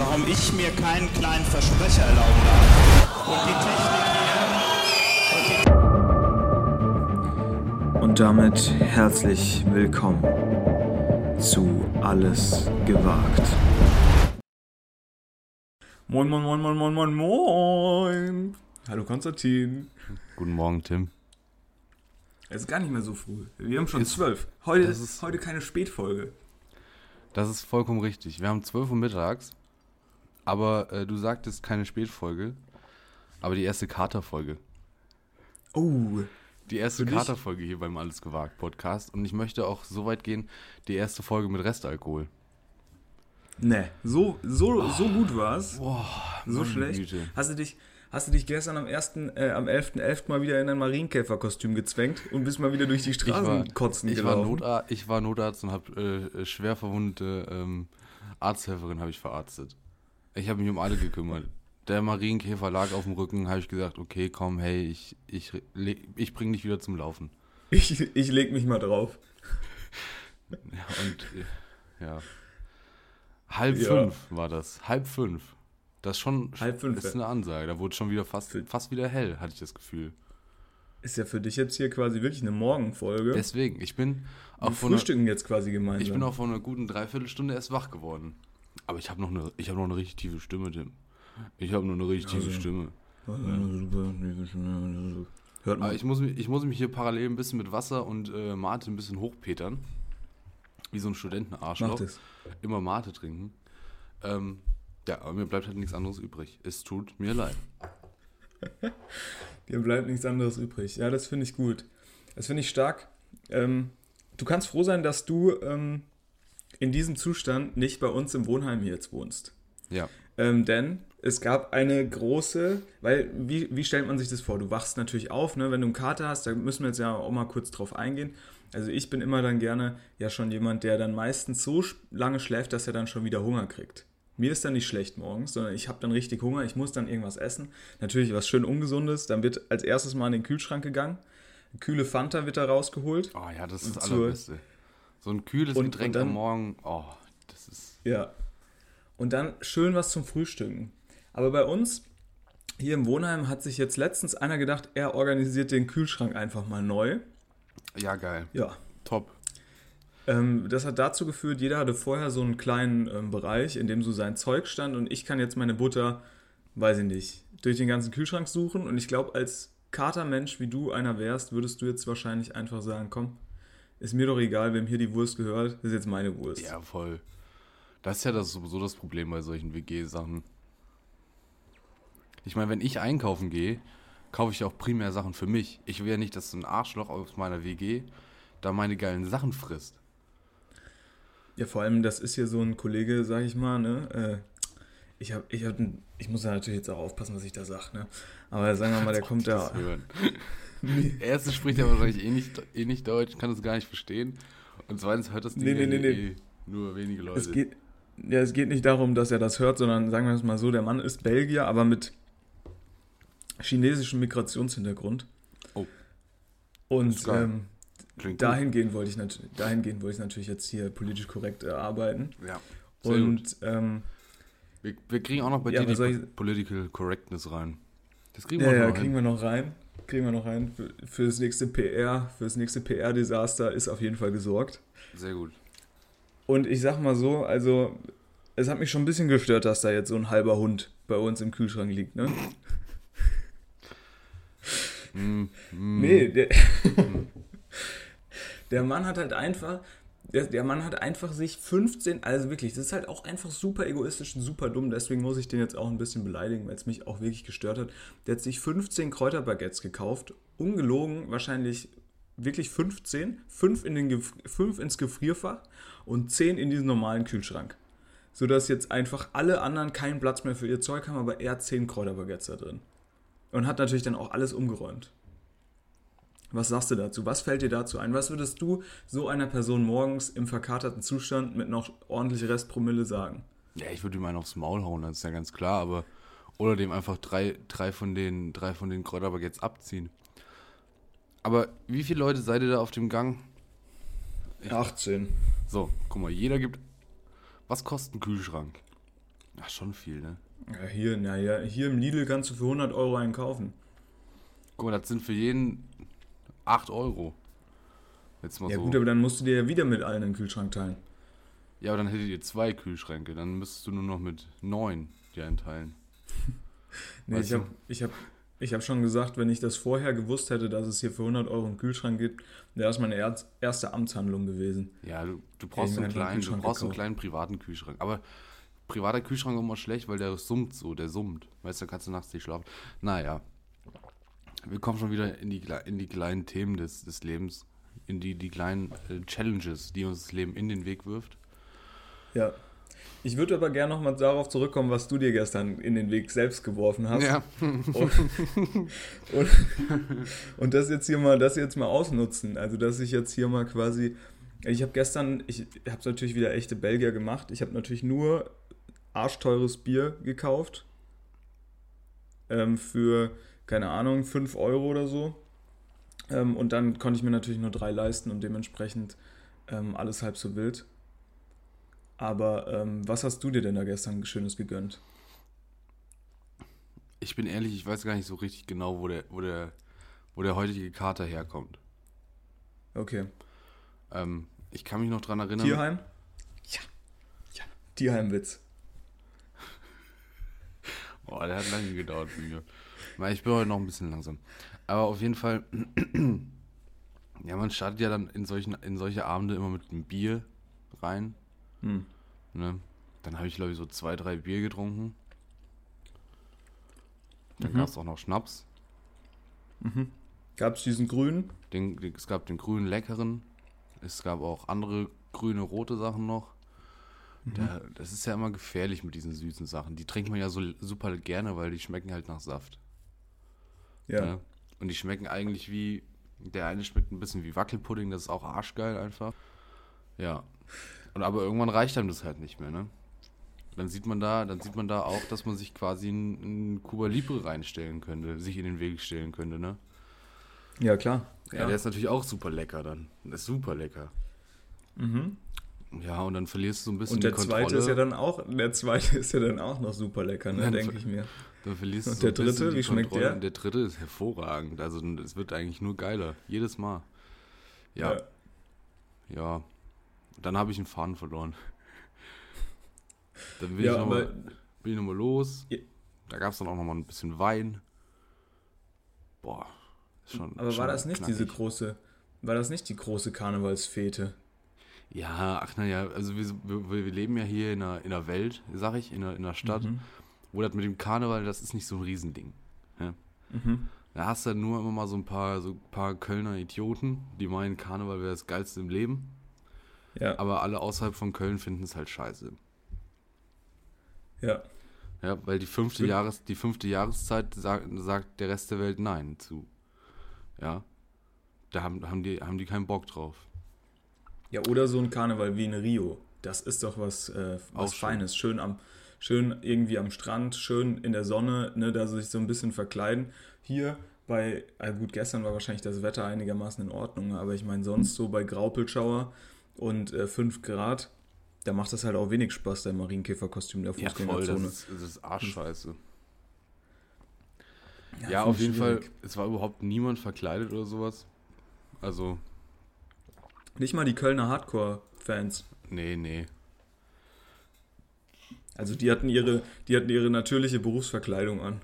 warum ich mir keinen kleinen Versprecher erlauben darf. Und die Technik Und damit herzlich willkommen zu Alles gewagt. Moin, moin, moin, moin, moin, moin, moin. Hallo Konstantin. Guten Morgen, Tim. Es ist gar nicht mehr so früh. Wir haben schon zwölf. Heute ist- heute keine Spätfolge. Das ist vollkommen richtig. Wir haben 12 Uhr mittags, aber äh, du sagtest keine Spätfolge, aber die erste Katerfolge. Oh, Die erste? Katerfolge hier beim Alles gewagt Podcast und ich möchte auch so weit gehen, die erste Folge mit Restalkohol. ne, so so so gut war's. Boah, So schlecht. Güte. Hast du dich Hast du dich gestern am 1., äh, am 11.11. mal wieder in ein Marienkäferkostüm gezwängt und bist mal wieder durch die Ich Straßen war, kotzen ich, war gelaufen? Notarzt, ich war Notarzt und habe äh, schwer verwundete ähm, Arzthelferin habe ich verarztet. Ich habe mich um alle gekümmert. Der Marienkäfer lag auf dem Rücken, habe ich gesagt, okay, komm, hey, ich, ich, ich bring dich wieder zum Laufen. Ich, ich leg mich mal drauf. Ja, und äh, ja. Halb Ja. fünf war das. Halb fünf. Das ist schon Halb fünf, ist eine Ansage. Da wurde schon wieder fast, fast wieder hell, hatte ich das Gefühl. Ist ja für dich jetzt hier quasi wirklich eine Morgenfolge. Deswegen, ich bin auch Wir von einer, frühstücken jetzt quasi gemeinsam. ich bin auch vor einer guten Dreiviertelstunde erst wach geworden. Aber ich habe noch eine, ich habe noch eine richtig tiefe Stimme, Tim. Ich habe noch eine richtig tiefe Also. Stimme. Hört Aber man. ich muss, mich, ich muss mich hier parallel ein bisschen mit Wasser und äh, Mate ein bisschen hochpetern. Wie so ein Studentenarschloch. Immer Mate trinken. Ähm, ja, aber mir bleibt halt nichts anderes übrig. Es tut mir leid. Dir bleibt nichts anderes übrig. Ja, das finde ich gut. Das finde ich stark. Ähm, du kannst froh sein, dass du ähm, in diesem Zustand nicht bei uns im Wohnheim hier jetzt wohnst. Ja. Ähm, denn es gab eine große, weil, wie, wie stellt man sich das vor? Du wachst natürlich auf, ne? wenn du einen Kater hast, da müssen wir jetzt ja auch mal kurz drauf eingehen. Also ich bin immer dann gerne ja schon jemand, der dann meistens so lange schläft, dass er dann schon wieder Hunger kriegt. Mir ist dann nicht schlecht morgens, sondern ich habe dann richtig Hunger, ich muss dann irgendwas essen. Natürlich was schön Ungesundes, dann wird als erstes mal in den Kühlschrank gegangen. Eine kühle Fanta wird da rausgeholt. Oh ja, das ist das Allerbeste. So ein kühles Und- Getränk und dann- am Morgen. Oh, das ist. Ja. Und dann schön was zum Frühstücken. Aber bei uns hier im Wohnheim hat sich jetzt letztens einer gedacht, er organisiert den Kühlschrank einfach mal neu. Ja, geil. Ja. Top. Ähm, das hat dazu geführt, jeder hatte vorher so einen kleinen ähm, Bereich, in dem so sein Zeug stand und ich kann jetzt meine Butter, weiß ich nicht, durch den ganzen Kühlschrank suchen und ich glaube, als Katermensch, wie du einer wärst, würdest du jetzt wahrscheinlich einfach sagen, komm, ist mir doch egal, wem hier die Wurst gehört, das ist jetzt meine Wurst. Ja, voll. Das ist ja das, sowieso das Problem bei solchen WG-Sachen. Ich meine, wenn ich einkaufen gehe, kaufe ich auch primär Sachen für mich. Ich will ja nicht, dass so ein Arschloch aus meiner WG da meine geilen Sachen frisst. Ja, vor allem, das ist hier so ein Kollege, sag ich mal, ne? Äh, ich hab, ich hab, ich muss ja natürlich jetzt auch aufpassen, was ich da sag, ne? Aber sagen wir mal, der kommt da. Hören. Erstens spricht er wahrscheinlich eh nicht, eh nicht Deutsch, kann das gar nicht verstehen. Und zweitens hört das Ding Nee, nee, ja nee, eh nee. nur wenige Leute. Es geht, ja, es geht nicht darum, dass er das hört, sondern sagen wir es mal so, der Mann ist Belgier, aber mit chinesischem Migrationshintergrund. Oh. Und ähm, dahingehend wollte ich, dahingehend wollte ich natürlich jetzt hier politisch korrekt äh, arbeiten. Ja. Sehr gut. Und ähm, Wir, wir kriegen auch noch bei Ja, dir die Political Correctness rein. Das kriegen wir ja, auch ja, noch kriegen wir noch rein. Kriegen wir noch rein. Für, für das nächste PR, für das nächste PR-Desaster ist auf jeden Fall gesorgt. Sehr gut. Und ich sag mal so, also es hat mich schon ein bisschen gestört, dass da jetzt so ein halber Hund bei uns im Kühlschrank liegt, ne? Mm, mm. Nee, der, der Mann hat halt einfach, der, der Mann hat einfach sich 15, also wirklich, das ist halt auch einfach super egoistisch und super dumm, deswegen muss ich den jetzt auch ein bisschen beleidigen, weil es mich auch wirklich gestört hat. Der hat sich 15 Kräuterbaguettes gekauft, ungelogen, wahrscheinlich wirklich 15, 5, in den Gef 5 ins Gefrierfach und 10 in diesen normalen Kühlschrank. Sodass jetzt einfach alle anderen keinen Platz mehr für ihr Zeug haben, aber er hat 10 Kräuterbaguettes da drin. Und hat natürlich dann auch alles umgeräumt. Was sagst du dazu? Was fällt dir dazu ein? Was würdest du so einer Person morgens im verkaterten Zustand mit noch ordentlich Restpromille sagen? Ja, ich würde ihm einen aufs Maul hauen, das ist ja ganz klar, aber. Oder dem einfach drei, drei von den, drei von den Kräuterbaguettes abziehen. Aber wie viele Leute seid ihr da auf dem Gang? 18. So, guck mal, jeder gibt. Was kostet ein Kühlschrank? Ach, schon viel, ne? Ja, hier, naja, hier im Lidl kannst du für 100 Euro einen kaufen. Guck mal, das sind für jeden 8 Euro. Jetzt mal Ja so. gut, aber dann musst du dir ja wieder mit allen einen Kühlschrank teilen. ja, aber dann hättet ihr zwei Kühlschränke. Dann müsstest du nur noch mit neun dir einteilen. Nee, Weißt ich habe ich hab, ich hab schon gesagt, wenn ich das vorher gewusst hätte, dass es hier für 100 Euro einen Kühlschrank gibt, wäre das meine erste Amtshandlung gewesen. Ja, du, du brauchst, einen, einen kleinen, du brauchst einen kleinen privaten Kühlschrank. Aber privater Kühlschrank ist immer schlecht, weil der summt so, der summt. Weißt du, da kannst du nachts nicht schlafen. Naja. Wir kommen schon wieder in die, in die kleinen Themen des, des Lebens. In die, die kleinen äh, Challenges, die uns das Leben in den Weg wirft. Ja. Ich würde aber gerne nochmal darauf zurückkommen, was du dir gestern in den Weg selbst geworfen hast. Ja. Und, und, und das jetzt hier mal, das jetzt mal ausnutzen. Also, dass ich jetzt hier mal quasi. Ich habe gestern, ich habe es natürlich wieder echte Belgier gemacht. Ich habe natürlich nur arschteures Bier gekauft. Ähm, für, keine Ahnung, 5 Euro oder so. Ähm, und dann konnte ich mir natürlich nur drei leisten und dementsprechend ähm, alles halb so wild. Aber ähm, was hast du dir denn da gestern Schönes gegönnt? Ich bin ehrlich, ich weiß gar nicht so richtig genau, wo der, wo der, wo der heutige Kater herkommt. Okay. Ähm, ich kann mich noch dran erinnern. Tierheim? Ja. Ja. Tierheimwitz. Boah, der hat lange gedauert bei mir. Weil ich bin heute noch ein bisschen langsam. Aber auf jeden Fall, ja, man startet ja dann in, solchen, in solche Abende immer mit einem Bier rein. Hm. Ne? Dann habe ich, glaube ich, so zwei, drei Bier getrunken. Dann Mhm. gab es auch noch Schnaps. Gab es diesen grünen? Den, den, es gab den grünen leckeren. Es gab auch andere grüne, rote Sachen noch. Mhm. Da, das ist ja immer gefährlich mit diesen süßen Sachen. Die trinkt man ja so super gerne, weil die schmecken halt nach Saft. Ja. Ne? Und die schmecken eigentlich wie. Der eine schmeckt ein bisschen wie Wackelpudding, das ist auch arschgeil einfach. Ja. Und aber irgendwann reicht einem das halt nicht mehr, ne? Dann sieht man da, dann sieht man da auch, dass man sich quasi einen, Cuba Libre reinstellen könnte, sich in den Weg stellen könnte, ne? Ja, klar. Ja, der ist natürlich auch super lecker dann. Das ist super lecker. Mhm. Ja, und dann verlierst du so ein bisschen Und der die Kontrolle. zweite ist ja dann auch, der zweite ist ja dann auch noch super lecker, ne, denke ich mir. dann verlierst du Und so der dritte, wie schmeckt Kontrolle. der? Und Der dritte ist hervorragend. Also es wird eigentlich nur geiler. Jedes Mal. Ja, Ja. ja. Dann habe ich einen Faden verloren. Dann bin Ja, ich nochmal aber- bin ich noch los. Ja. Da gab es dann auch nochmal ein bisschen Wein. Boah, ist schon. Aber schon war das nicht diese knackig. große, war das nicht die große Karnevalsfete? Ja, ach naja, also wir, wir, wir leben ja hier in einer, in einer Welt, sag ich, in einer, in einer Stadt, Mhm. wo das mit dem Karneval, das ist nicht so ein Riesending. Ja? Mhm. Da hast du nur immer mal so ein paar, so ein paar Kölner Idioten, die meinen, Karneval wäre das Geilste im Leben, Ja, aber alle außerhalb von Köln finden es halt scheiße. ja. Ja, weil die fünfte. Jahres, die fünfte Jahreszeit sagt, sagt der Rest der Welt Nein zu. Ja. Da haben, haben, die, haben die keinen Bock drauf. Ja, oder so ein Karneval wie in Rio. Das ist doch was, äh, was schön. Feines. Schön am, schön irgendwie am Strand, schön in der Sonne, ne, da sich so ein bisschen verkleiden. Hier bei, äh, gut, gestern war wahrscheinlich das Wetter einigermaßen in Ordnung, aber ich meine sonst so bei Graupelschauer und äh, 5 Grad, da macht das halt auch wenig Spaß, der Marienkäferkostüm der Ja, voll, das Fußgängerzone. ist, das ist Arschscheiße. Ja, finde auf jeden Fall, schwierig. es war überhaupt niemand verkleidet oder sowas. Also, Nicht mal die Kölner Hardcore-Fans. nee, nee. Also die hatten ihre, die hatten ihre natürliche Berufsverkleidung an.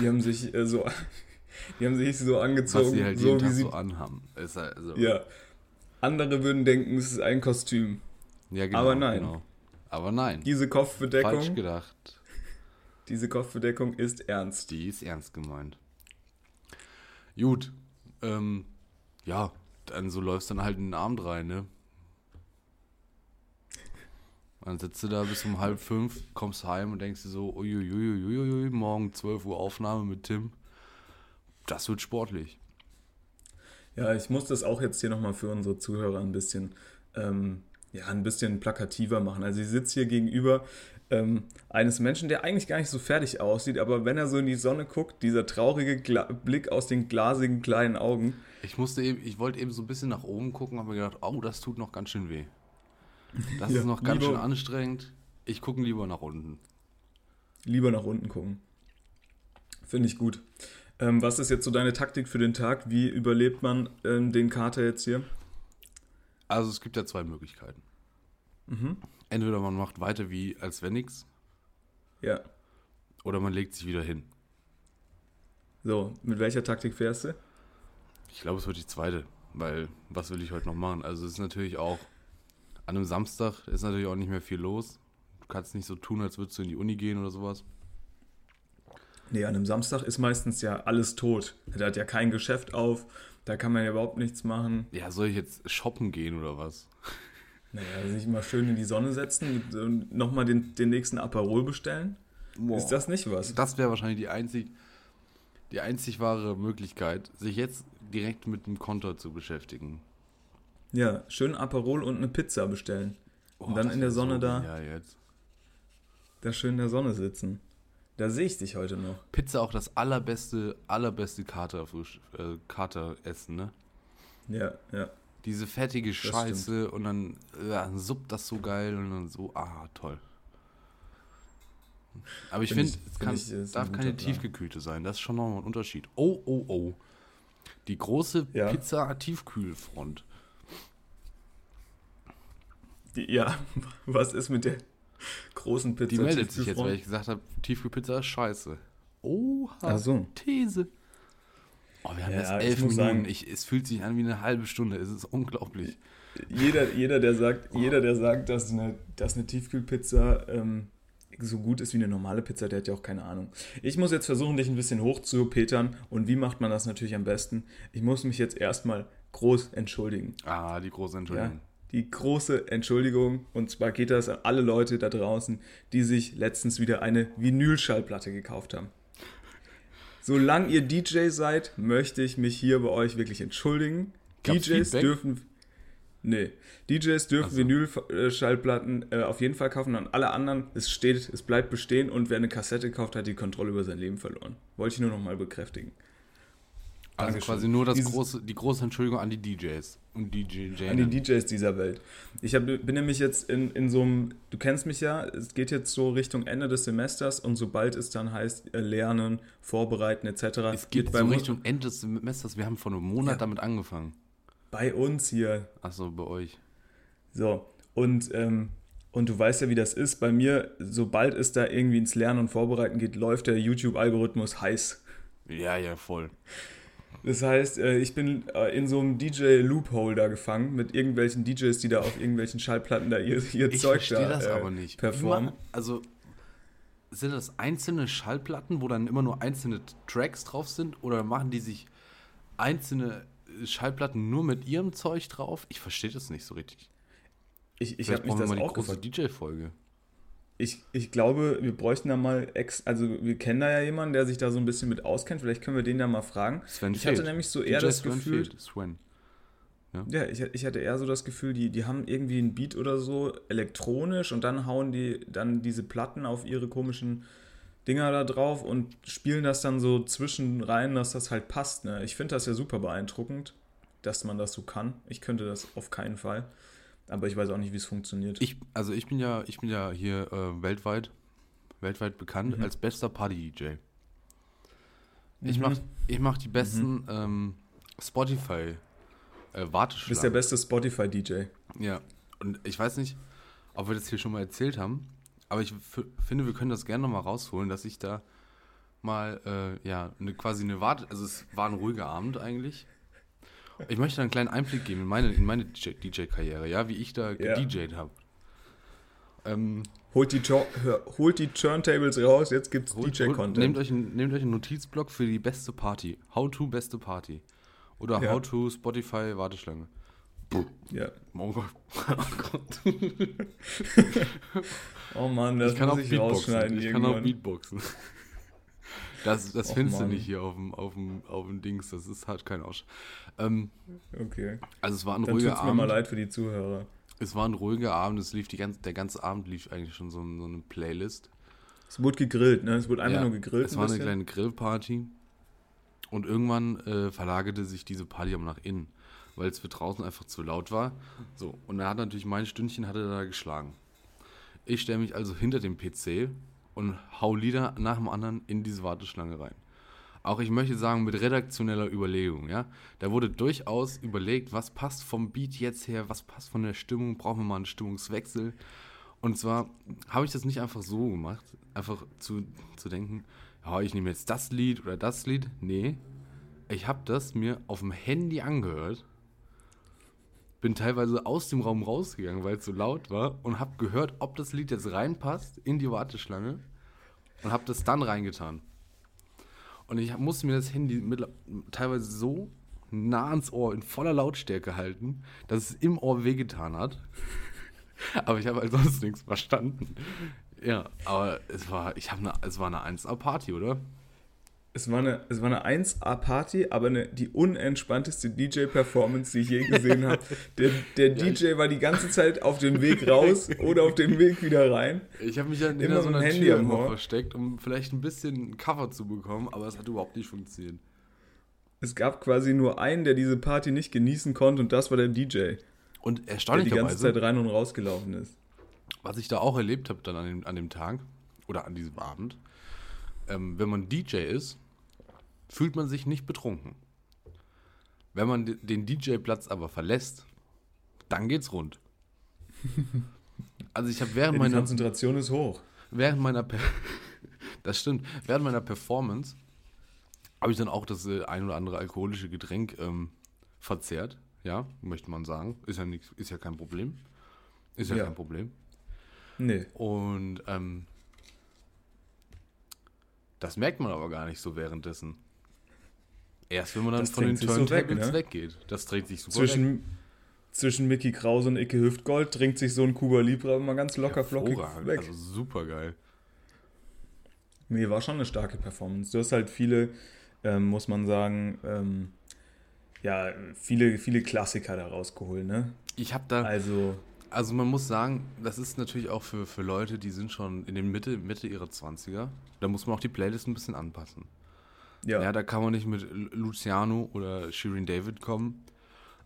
Die haben sich äh, so, die haben sich so Was angezogen, sie halt so jeden wie Tag sie, so anhaben. Ist halt, also, ja. Andere würden denken, es ist ein Kostüm. Ja, genau, Aber nein. Genau. Aber nein. Diese Falsch Kopfbedeckung, gedacht. diese Kopfbedeckung ist ernst. Die ist ernst gemeint. Gut. Ähm, ja, dann so läufst dann halt in den Abend rein, ne? Dann sitzt du da bis um halb fünf, kommst heim und denkst dir so, uiuiuiuiui, morgen 12 Uhr Aufnahme mit Tim. Das wird sportlich. Ja, ich muss das auch jetzt hier nochmal für unsere Zuhörer ein bisschen, ähm, ja, ein bisschen plakativer machen. Also ich sitze hier gegenüber ähm, eines Menschen, der eigentlich gar nicht so fertig aussieht, aber wenn er so in die Sonne guckt, dieser traurige Gla Blick aus den glasigen kleinen Augen, Ich musste eben, ich wollte eben so ein bisschen nach oben gucken, habe mir gedacht, oh, das tut noch ganz schön weh. Das Ja, ist noch ganz lieber- schön anstrengend. Ich gucke lieber nach unten. Lieber nach unten gucken. Finde ich gut. Ähm, was ist jetzt so deine Taktik für den Tag? Wie überlebt man ähm, den Kater jetzt hier? Also es gibt ja zwei Möglichkeiten. Mhm. Entweder man macht weiter wie als wenn nix Ja. oder man legt sich wieder hin. So, mit welcher Taktik fährst du? Ich glaube, es wird die zweite, weil was will ich heute noch machen? Also es ist natürlich auch an einem Samstag ist natürlich auch nicht mehr viel los. Du kannst nicht so tun, als würdest du in die Uni gehen oder sowas. Nee, an einem Samstag ist meistens ja alles tot. Da hat ja kein Geschäft auf, da kann man ja überhaupt nichts machen. Ja, soll ich jetzt shoppen gehen oder was? Naja, sich mal schön in die Sonne setzen und nochmal den, den nächsten Aperol bestellen. Ist das nicht was? Das wäre wahrscheinlich die einzig, die einzig wahre Möglichkeit, sich jetzt direkt mit dem Konto zu beschäftigen. Ja, schön Aperol und eine Pizza bestellen. Oh, und dann in der Sonne so da, genial jetzt. da schön in der Sonne sitzen. Da sehe ich dich heute noch. Pizza auch das allerbeste, allerbeste Kater, äh, Kateressen, ne? Ja, ja. Diese fettige stimmt. Scheiße und dann, ja, dann suppt das so geil und dann so, ah, toll. Aber ich Find finde, ich- es find ein darf keine Plan. tiefgekühlte sein. Das ist schon nochmal ein Unterschied. Oh, oh, oh. Die große Ja. Pizza-Tiefkühlfront. Ja, was ist mit der großen Pizza? Die meldet sich jetzt, weil ich gesagt habe, Tiefkühlpizza ist scheiße. Oha. Ach so. These. Oh, wir haben Ja, jetzt elf Minuten. sagen- ich, es fühlt sich an wie eine halbe Stunde. Es ist unglaublich. Jeder, jeder, der sagt, jeder, der sagt, dass eine, dass eine Tiefkühlpizza ähm, so gut ist wie eine normale Pizza, der hat ja auch keine Ahnung. Ich muss jetzt versuchen, dich ein bisschen hoch zu petern. Und wie macht man das natürlich am besten? Ich muss mich jetzt erstmal groß entschuldigen. Ah, die große Ja? Entschuldigung. Die große Entschuldigung. Und zwar geht das an alle Leute da draußen, die sich letztens wieder eine Vinylschallplatte gekauft haben. Solange ihr DJ seid, möchte ich mich hier bei euch wirklich entschuldigen. Gab's DJs Feedback? dürfen. Nee. DJs dürfen Ach so. Vinylschallplatten äh, auf jeden Fall kaufen. Und alle anderen, es steht, es bleibt bestehen und wer eine Kassette kauft, hat die Kontrolle über sein Leben verloren. Wollte ich nur nochmal bekräftigen. Also Dankeschön. quasi nur das Dieses- große, die große Entschuldigung an die DJs und DJ An die. DJs dieser Welt. Ich hab, bin nämlich jetzt in, in so einem, du kennst mich ja, es geht jetzt so Richtung Ende des Semesters und sobald es dann heißt, äh, lernen, vorbereiten etc. Es geht so Richtung Ende des Semesters. Wir haben vor einem Monat Ja. damit angefangen. Bei uns hier. Achso, bei euch. So, und, ähm, und du weißt ja, wie das ist. Bei mir, sobald es da irgendwie ins Lernen und Vorbereiten geht, läuft der YouTube-Algorithmus heiß. Ja, ja, voll. Das heißt, äh, ich bin äh, in so einem DJ-Loophole da gefangen mit irgendwelchen DJs, die da auf irgendwelchen Schallplatten da ihr, ihr Ich Zeug verstehe da das äh, aber nicht. performen. Immer, also sind das einzelne Schallplatten, wo dann immer nur einzelne Tracks drauf sind? Oder machen die sich einzelne Schallplatten nur mit ihrem Zeug drauf? Ich verstehe das nicht so richtig. Ich, ich habe mich das mal die auch große. DJ-Folge. Ich, ich glaube, wir bräuchten da mal ex, also wir kennen da ja jemanden, der sich da so ein bisschen mit auskennt. Vielleicht können wir den da mal fragen. Sven ich hatte Feld. nämlich so eher DJ das Sven Gefühl, Feld. Sven. ja, ich, ich hatte eher so das Gefühl, die, die haben irgendwie ein Beat oder so elektronisch und dann hauen die dann diese Platten auf ihre komischen Dinger da drauf und spielen das dann so zwischen rein, dass das halt passt. Ne? Ich finde das ja super beeindruckend, dass man das so kann. Ich könnte das auf keinen Fall. Aber ich weiß auch nicht, wie es funktioniert. Ich, also ich bin ja, ich bin ja hier äh, weltweit, weltweit bekannt Mhm. als bester Party-DJ. Ich Mhm. mach, ich mach die besten ähm, Spotify äh, Du bist der Warteschlangen. beste Spotify-DJ. Ja. Und ich weiß nicht, ob wir das hier schon mal erzählt haben, aber ich finde, wir können das gerne nochmal rausholen, dass ich da mal, äh, ja, eine, quasi eine Warte, also es war ein ruhiger Abend eigentlich. Ich möchte einen kleinen Einblick geben in meine, in meine DJ-Karriere, ja, wie ich da Ja. gedjed habe. Ähm, Holt die, holt die Turntables raus, jetzt gibt's DJ-Content. Nehmt euch, einen, nehmt euch einen Notizblock für die beste Party. How to beste Party. Oder Ja. How to Spotify Warteschlange. Ja. Oh Gott. Oh Gott. Oh Mann, das ich kann auch muss ich Beatboxen. rausschneiden Ich kann auch irgendwann. Beatboxen. Das, das Och, findest du Mann. nicht hier auf dem, auf, dem, auf dem Dings. Das ist halt kein Aussch. Ähm, Okay. also es war ein Dann ruhiger tut's mir mal Abend. leid für die Zuhörer. Es war ein ruhiger Abend. Es lief die ganze, der ganze Abend lief eigentlich schon so, so eine Playlist. Es wurde gegrillt, ne? Es wurde einfach Ja, nur gegrillt. Es ein war eine bisschen. kleine Grillparty. Und irgendwann äh, verlagerte sich diese Party aber nach innen. weil es für draußen einfach zu laut war. So, und er hat natürlich mein Stündchen hat er da geschlagen. Ich stelle mich also hinter dem PC und hau Lieder nach dem anderen in diese Warteschlange rein. Auch ich möchte sagen, mit redaktioneller Überlegung, ja. Da wurde durchaus überlegt, was passt vom Beat jetzt her, was passt von der Stimmung, brauchen wir mal einen Stimmungswechsel. Und zwar habe ich das nicht einfach so gemacht, einfach zu, zu denken, ja, ich nehme jetzt das Lied oder das Lied. Nee, ich habe das mir auf dem Handy angehört, bin teilweise aus dem Raum rausgegangen, weil es so laut war und habe gehört, ob das Lied jetzt reinpasst in die Warteschlange und habe das dann reingetan. Und ich musste mir das Handy mit, teilweise so nah ans Ohr in voller Lautstärke halten, dass es im Ohr wehgetan hat. aber ich habe halt sonst nichts verstanden. Ja, aber es war, ich habe eine, es war eine 1A-Party, oder? Es war eine, es war eine 1A-Party, aber eine, die unentspannteste DJ-Performance, die ich je gesehen habe. Der, der Ja, DJ war die ganze Zeit auf dem Weg raus oder auf dem Weg wieder rein. Ich habe mich ja hinter so einer Handy Tür am immer versteckt, um vielleicht ein bisschen Cover zu bekommen, aber es hat überhaupt nicht funktioniert. Es gab quasi nur einen, der diese Party nicht genießen konnte und das war der DJ, Und der die ganze erstaunlicherweise, Zeit rein und raus gelaufen ist. was ich da auch erlebt habe dann an dem, an dem Tag oder an diesem Abend, ähm, wenn man DJ ist, fühlt man sich nicht betrunken. Wenn man de- den DJ-Platz aber verlässt, dann geht's rund. Also ich habe während Ja, die meiner Konzentration ist hoch. während meiner Per- das stimmt während meiner Performance habe ich dann auch das äh, ein oder andere alkoholische Getränk ähm, verzehrt ja möchte man sagen ist ja nichts ist ja kein Problem ist ja, Ja. kein Problem Nee. und ähm, das merkt man aber gar nicht so währenddessen erst wenn man dann Das von den sich so weg, Turntables ne? weggeht das dreht sich super weg. Zwischen, zwischen Mickey Krause und Icke Hüftgold trinkt sich so ein Cuba Libre mal ganz locker flockig weg. also super geil Nee, war schon eine starke Performance. Du hast halt viele, ähm, muss man sagen, ähm, ja, viele, viele Klassiker da rausgeholt, ne? ich habe da Also, Also man muss sagen, das ist natürlich auch für, für Leute, die sind schon in den Mitte, Mitte ihrer 20er. Da muss man auch die Playlist ein bisschen anpassen. Ja. Ja, da kann man nicht mit Lu- Luciano oder Shirin David kommen.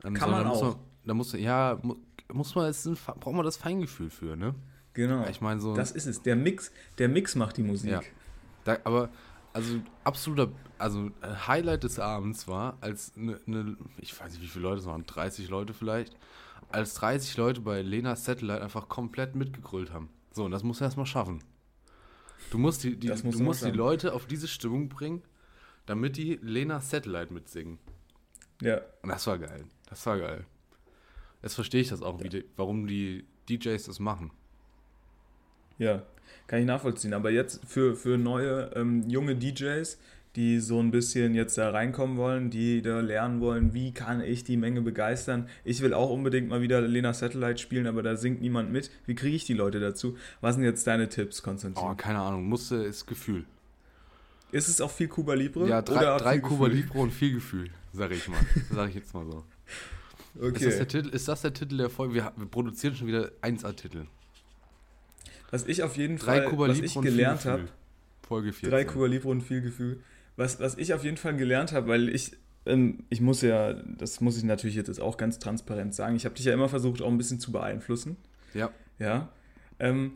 Ähm, Kann man auch. da muss, ja, mu- muss man jetzt, ein, braucht man das Feingefühl für, ne? genau. Ich meine so, das ist es. Der Mix, der Mix macht die Musik. Ja. da, aber also absoluter, also Highlight des Abends war, als eine, ne, ich weiß nicht, wie viele Leute es waren, 30 Leute vielleicht, als 30 Leute bei Lena Satellite einfach komplett mitgegrölt haben. So, und das musst du erstmal schaffen. Du musst die, die, musst du musst die. Leute auf diese Stimmung bringen, damit die Lena Satellite mitsingen. Ja. Und das war geil. Das war geil. Jetzt verstehe ich das auch, wie die, warum die DJs das machen. Ja, kann ich nachvollziehen. Aber jetzt für, für neue ähm, junge DJs, die so ein bisschen jetzt da reinkommen wollen, die da lernen wollen, wie kann ich die Menge begeistern. Ich will auch unbedingt mal wieder Lena Satellite spielen, aber da singt niemand mit. Wie kriege ich die Leute dazu? Was sind jetzt deine Tipps, Konstantin? Oh, keine Ahnung, musste ist Gefühl. Ist es auch viel Cuba Libre? Ja, drei, drei Kuba Gefühl? Libre und viel Gefühl, sag ich mal. Sag ich jetzt mal so. Okay. Ist, das der Titel, ist das der Titel der Folge? Wir, wir produzieren schon wieder 1A-Titel. was ich auf jeden Drei Fall, Kuba was Libre ich gelernt habe, Folge 14. Drei Cuba Libre und viel Gefühl. Was, was ich auf jeden Fall gelernt habe, weil ich, ähm, ich muss ja, das muss ich natürlich jetzt auch ganz transparent sagen, ich habe dich ja immer versucht, auch ein bisschen zu beeinflussen. Ja, Ja. Ähm,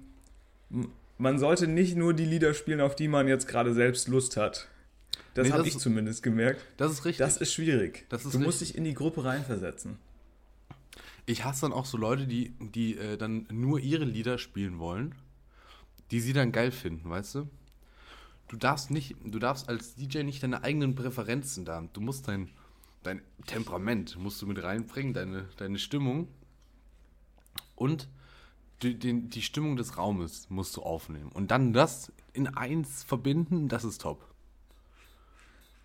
man sollte nicht nur die Lieder spielen, auf die man jetzt gerade selbst Lust hat. Das Nee, habe ich zumindest gemerkt. das ist richtig. Das ist schwierig. Das ist du musst richtig. dich in die Gruppe reinversetzen. ich hasse dann auch so Leute, die, die äh, dann nur ihre Lieder spielen wollen, die sie dann geil finden, weißt du? Du darfst nicht, du darfst als DJ nicht deine eigenen Präferenzen da. Du musst dein, dein Temperament musst du mit reinbringen, deine, deine Stimmung und die, die Stimmung des Raumes musst du aufnehmen. Und dann das in eins verbinden, das ist top.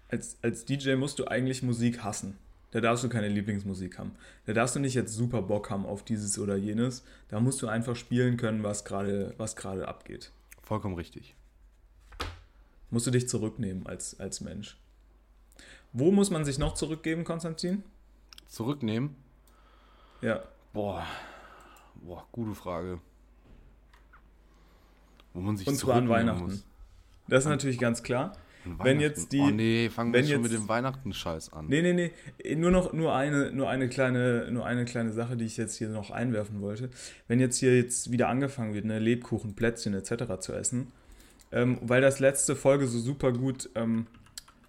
Als, als DJ musst du eigentlich Musik hassen. Da darfst du keine Lieblingsmusik haben. Da darfst du nicht jetzt super Bock haben auf dieses oder jenes. Da musst du einfach spielen können, was gerade was gerade abgeht. Vollkommen richtig. Musst du dich zurücknehmen als, als Mensch. Wo muss man sich noch zurückgeben, Konstantin? Zurücknehmen. Ja. Boah, boah, gute Frage. Wo man sich Und zwar an Weihnachten. muss. Das ist natürlich ganz klar. Wenn jetzt die. Oh nee, fangen wir wenn schon jetzt- mit dem Weihnachten-Scheiß an. Nee, nee, nee. Nur noch nur eine, nur eine kleine, nur eine kleine Sache, die ich jetzt hier noch einwerfen wollte. Wenn jetzt hier jetzt wieder angefangen wird, ne, Lebkuchen, Plätzchen etc. zu essen, ähm, weil das letzte Folge so super gut, ähm,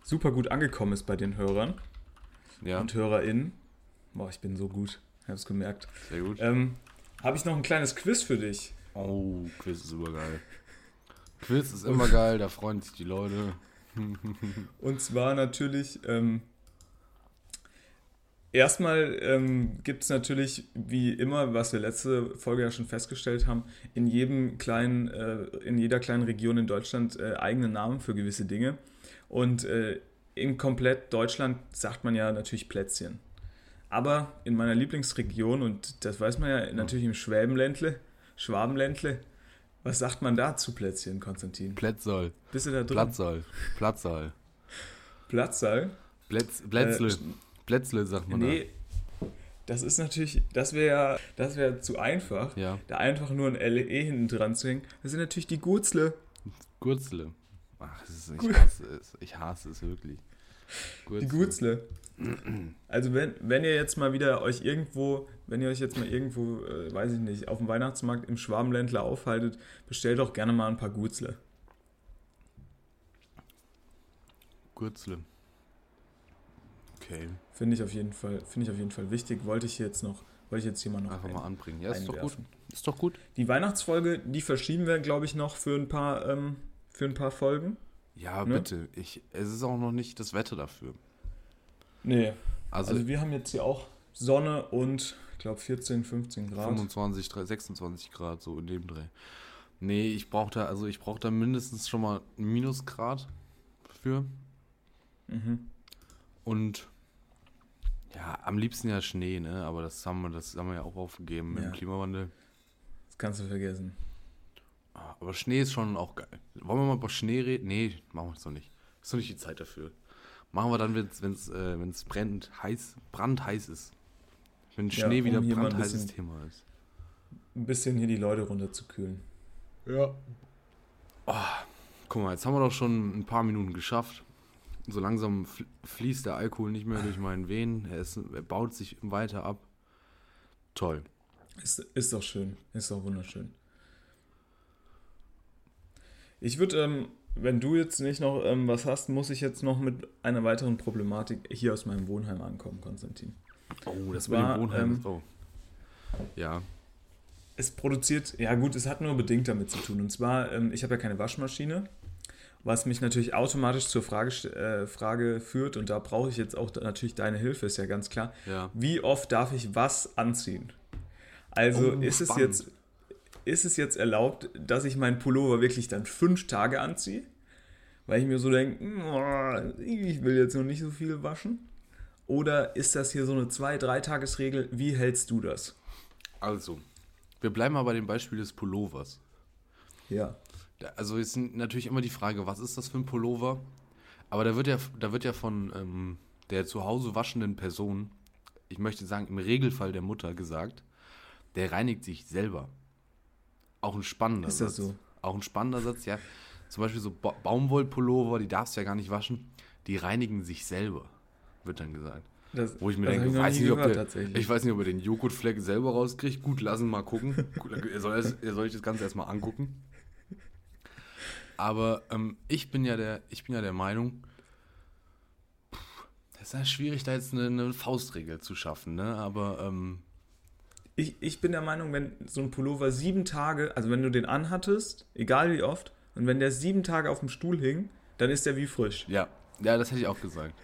super gut angekommen ist bei den Hörern Ja, und HörerInnen. Boah, ich bin so gut. Ich hab's gemerkt. sehr gut. Ähm, Habe ich noch ein kleines Quiz für dich. Oh, Quiz ist super geil. Quiz ist immer geil, da freuen sich die Leute. Und zwar natürlich, ähm, erstmal ähm, gibt es natürlich, wie immer, was wir letzte Folge ja schon festgestellt haben, in jedem kleinen, äh, in jeder kleinen Region in Deutschland äh, eigene Namen für gewisse Dinge. Und äh, in komplett Deutschland sagt man ja natürlich Plätzchen. Aber in meiner Lieblingsregion, und das weiß man ja natürlich im Schwäbenländle, Schwabenländle, was sagt man da zu Plätzchen, Konstantin? Plätzsoll, Bist du da drin? Platzsoll. Platzsaal? Plätz, Plätzle, Äh, Plätzle sagt man Nee, das ist natürlich, das wäre ja, das wäre zu einfach, da. Ja, da einfach nur ein LE hinten dran zu hängen. Das sind natürlich die Gutzle. Gurzle. Ach, das ist, ich hasse es. Ich hasse es wirklich. Die Gutzle. Also wenn, wenn ihr jetzt mal wieder euch irgendwo, wenn ihr euch jetzt mal irgendwo, äh, weiß ich nicht, auf dem Weihnachtsmarkt im Schwabenländler aufhaltet, bestellt doch gerne mal ein paar Gutzle. Gurzle. Okay, Finde ich auf jeden Fall, finde ich auf jeden Fall wichtig. Wollte ich jetzt noch, wollte ich jetzt hier mal noch einfach ein- mal anbringen. Ja, ist doch gut. Ist doch gut. Die Weihnachtsfolge, die verschieben wir, glaube ich, noch für ein paar, ähm, für ein paar Folgen. Ja, Ne? bitte. Ich, es ist auch noch nicht das Wetter dafür. Nee, Also, Also wir haben jetzt hier auch Sonne und ich glaube 14, 15 Grad. 25, 3, 26 Grad, so in dem Dreh. Nee, ich brauche da, also ich brauche da mindestens schon mal einen Minusgrad für. Mhm. Und ja, am liebsten ja Schnee, ne? Aber das haben wir, das haben wir ja auch aufgegeben mit Ja. dem Klimawandel. Das kannst du vergessen. Ah, Aber Schnee ist schon auch geil. Wollen wir mal über Schnee reden? Nee, machen wir es noch nicht. Ist noch nicht die Zeit dafür. Machen wir dann, wenn es äh, wenn's brennend heiß, brandheiß ist. Wenn Ja, Schnee um wieder ein brandheißes bisschen- Thema ist. Ein bisschen hier die Leute runterzukühlen. Ja. Guck mal, jetzt haben wir doch schon ein paar Minuten geschafft. So langsam fl- fließt der Alkohol nicht mehr durch meinen Venen. Er, ist, er baut sich weiter ab. Toll. Ist, ist doch schön. Ist doch wunderschön. Ich würde, ähm, wenn du jetzt nicht noch ähm, was hast, muss ich jetzt noch mit einer weiteren Problematik hier aus meinem Wohnheim ankommen, Konstantin. Oh, das war, war, dem Wohnheim. ähm, oh. Ja. Es produziert, ja gut, es hat nur bedingt damit zu tun. Und zwar, ähm, ich habe ja keine Waschmaschine, was mich natürlich automatisch zur Frage, äh, Frage führt. Und da brauche ich jetzt auch natürlich deine Hilfe, ist ja ganz klar. Ja. Wie oft darf ich was anziehen? Also Oh, ist, es spannend. jetzt, ist es jetzt erlaubt, dass ich meinen Pullover wirklich dann fünf Tage anziehe? Weil ich mir so denke, "Mm, ich will jetzt noch nicht so viel waschen. Oder ist das hier so eine zwei-, drei-Tages-Regel? Wie hältst du das? Also, wir bleiben mal bei dem Beispiel des Pullovers. Ja. Also ist natürlich immer die Frage, was ist das für ein Pullover? Aber da wird ja, da wird ja von ähm, der zu Hause waschenden Person, ich möchte sagen im Regelfall der Mutter gesagt, der reinigt sich selber. Auch ein spannender Ist das Satz. so? Auch ein spannender Satz, ja. Zum Beispiel so ba Baumwollpullover, die darfst du ja gar nicht waschen, die reinigen sich selber, wird dann gesagt. Das, Wo ich mir denke, ich weiß nicht, ob gehört, der, tatsächlich. ich weiß nicht, ob er den Joghurtfleck selber rauskriegt. Gut, lass ihn mal gucken. Er, soll es, er soll sich das Ganze erstmal angucken. Aber ähm, ich bin ja der, ich bin ja der Meinung, das ist ja schwierig, da jetzt eine, eine Faustregel zu schaffen, ne? Aber ähm, Ich, ich bin der Meinung, wenn so ein Pullover sieben Tage, also wenn du den anhattest, egal wie oft, und wenn der sieben Tage auf dem Stuhl hing, dann ist der wie frisch. ja, ja, das hätte ich auch gesagt.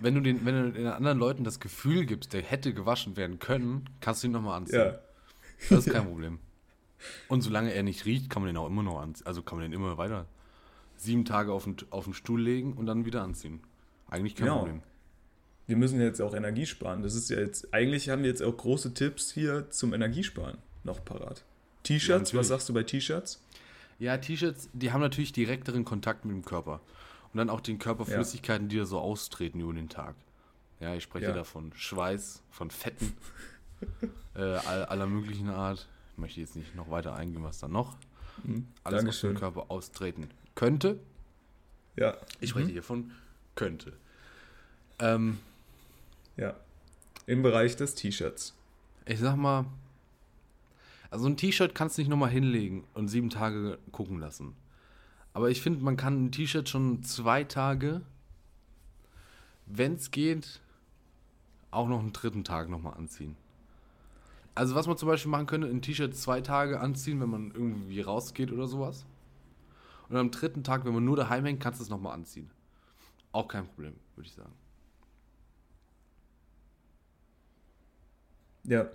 Wenn du den, wenn du den anderen Leuten das Gefühl gibst, der hätte gewaschen werden können, kannst du ihn nochmal anziehen. Ja. Das ist kein Problem. Und solange er nicht riecht, kann man den auch immer noch anziehen. Also kann man den immer weiter sieben Tage auf den, auf den Stuhl legen und dann wieder anziehen. Eigentlich kein Genau. Problem. Wir müssen jetzt auch Energie sparen. Das ist ja jetzt, eigentlich haben wir jetzt auch große Tipps hier zum Energiesparen noch parat. Ja, T-Shirts, natürlich. was sagst du bei T-Shirts? Ja, T-Shirts, die haben natürlich direkteren Kontakt mit dem Körper. Und dann auch den Körperflüssigkeiten, die da so austreten über den Tag. Ja, ich spreche Ja. da von Schweiß, von Fetten, äh, all, aller möglichen Art. Ich möchte jetzt nicht noch weiter eingehen, was da noch. Mhm. Alles aus Dankeschön. dem Körper austreten könnte. Ja. Ich spreche hier von könnte. Ähm, Ja. Im Bereich des T-Shirts. ich sag mal, also ein T-Shirt kannst du nicht nochmal hinlegen und sieben Tage gucken lassen. Aber ich finde, man kann ein T-Shirt schon zwei Tage, wenn es geht, auch noch einen dritten Tag nochmal anziehen. Also was man zum Beispiel machen könnte, ein T-Shirt zwei Tage anziehen, wenn man irgendwie rausgeht oder sowas. Und am dritten Tag, wenn man nur daheim hängt, kannst du es nochmal anziehen. Auch kein Problem, würde ich sagen. Ja.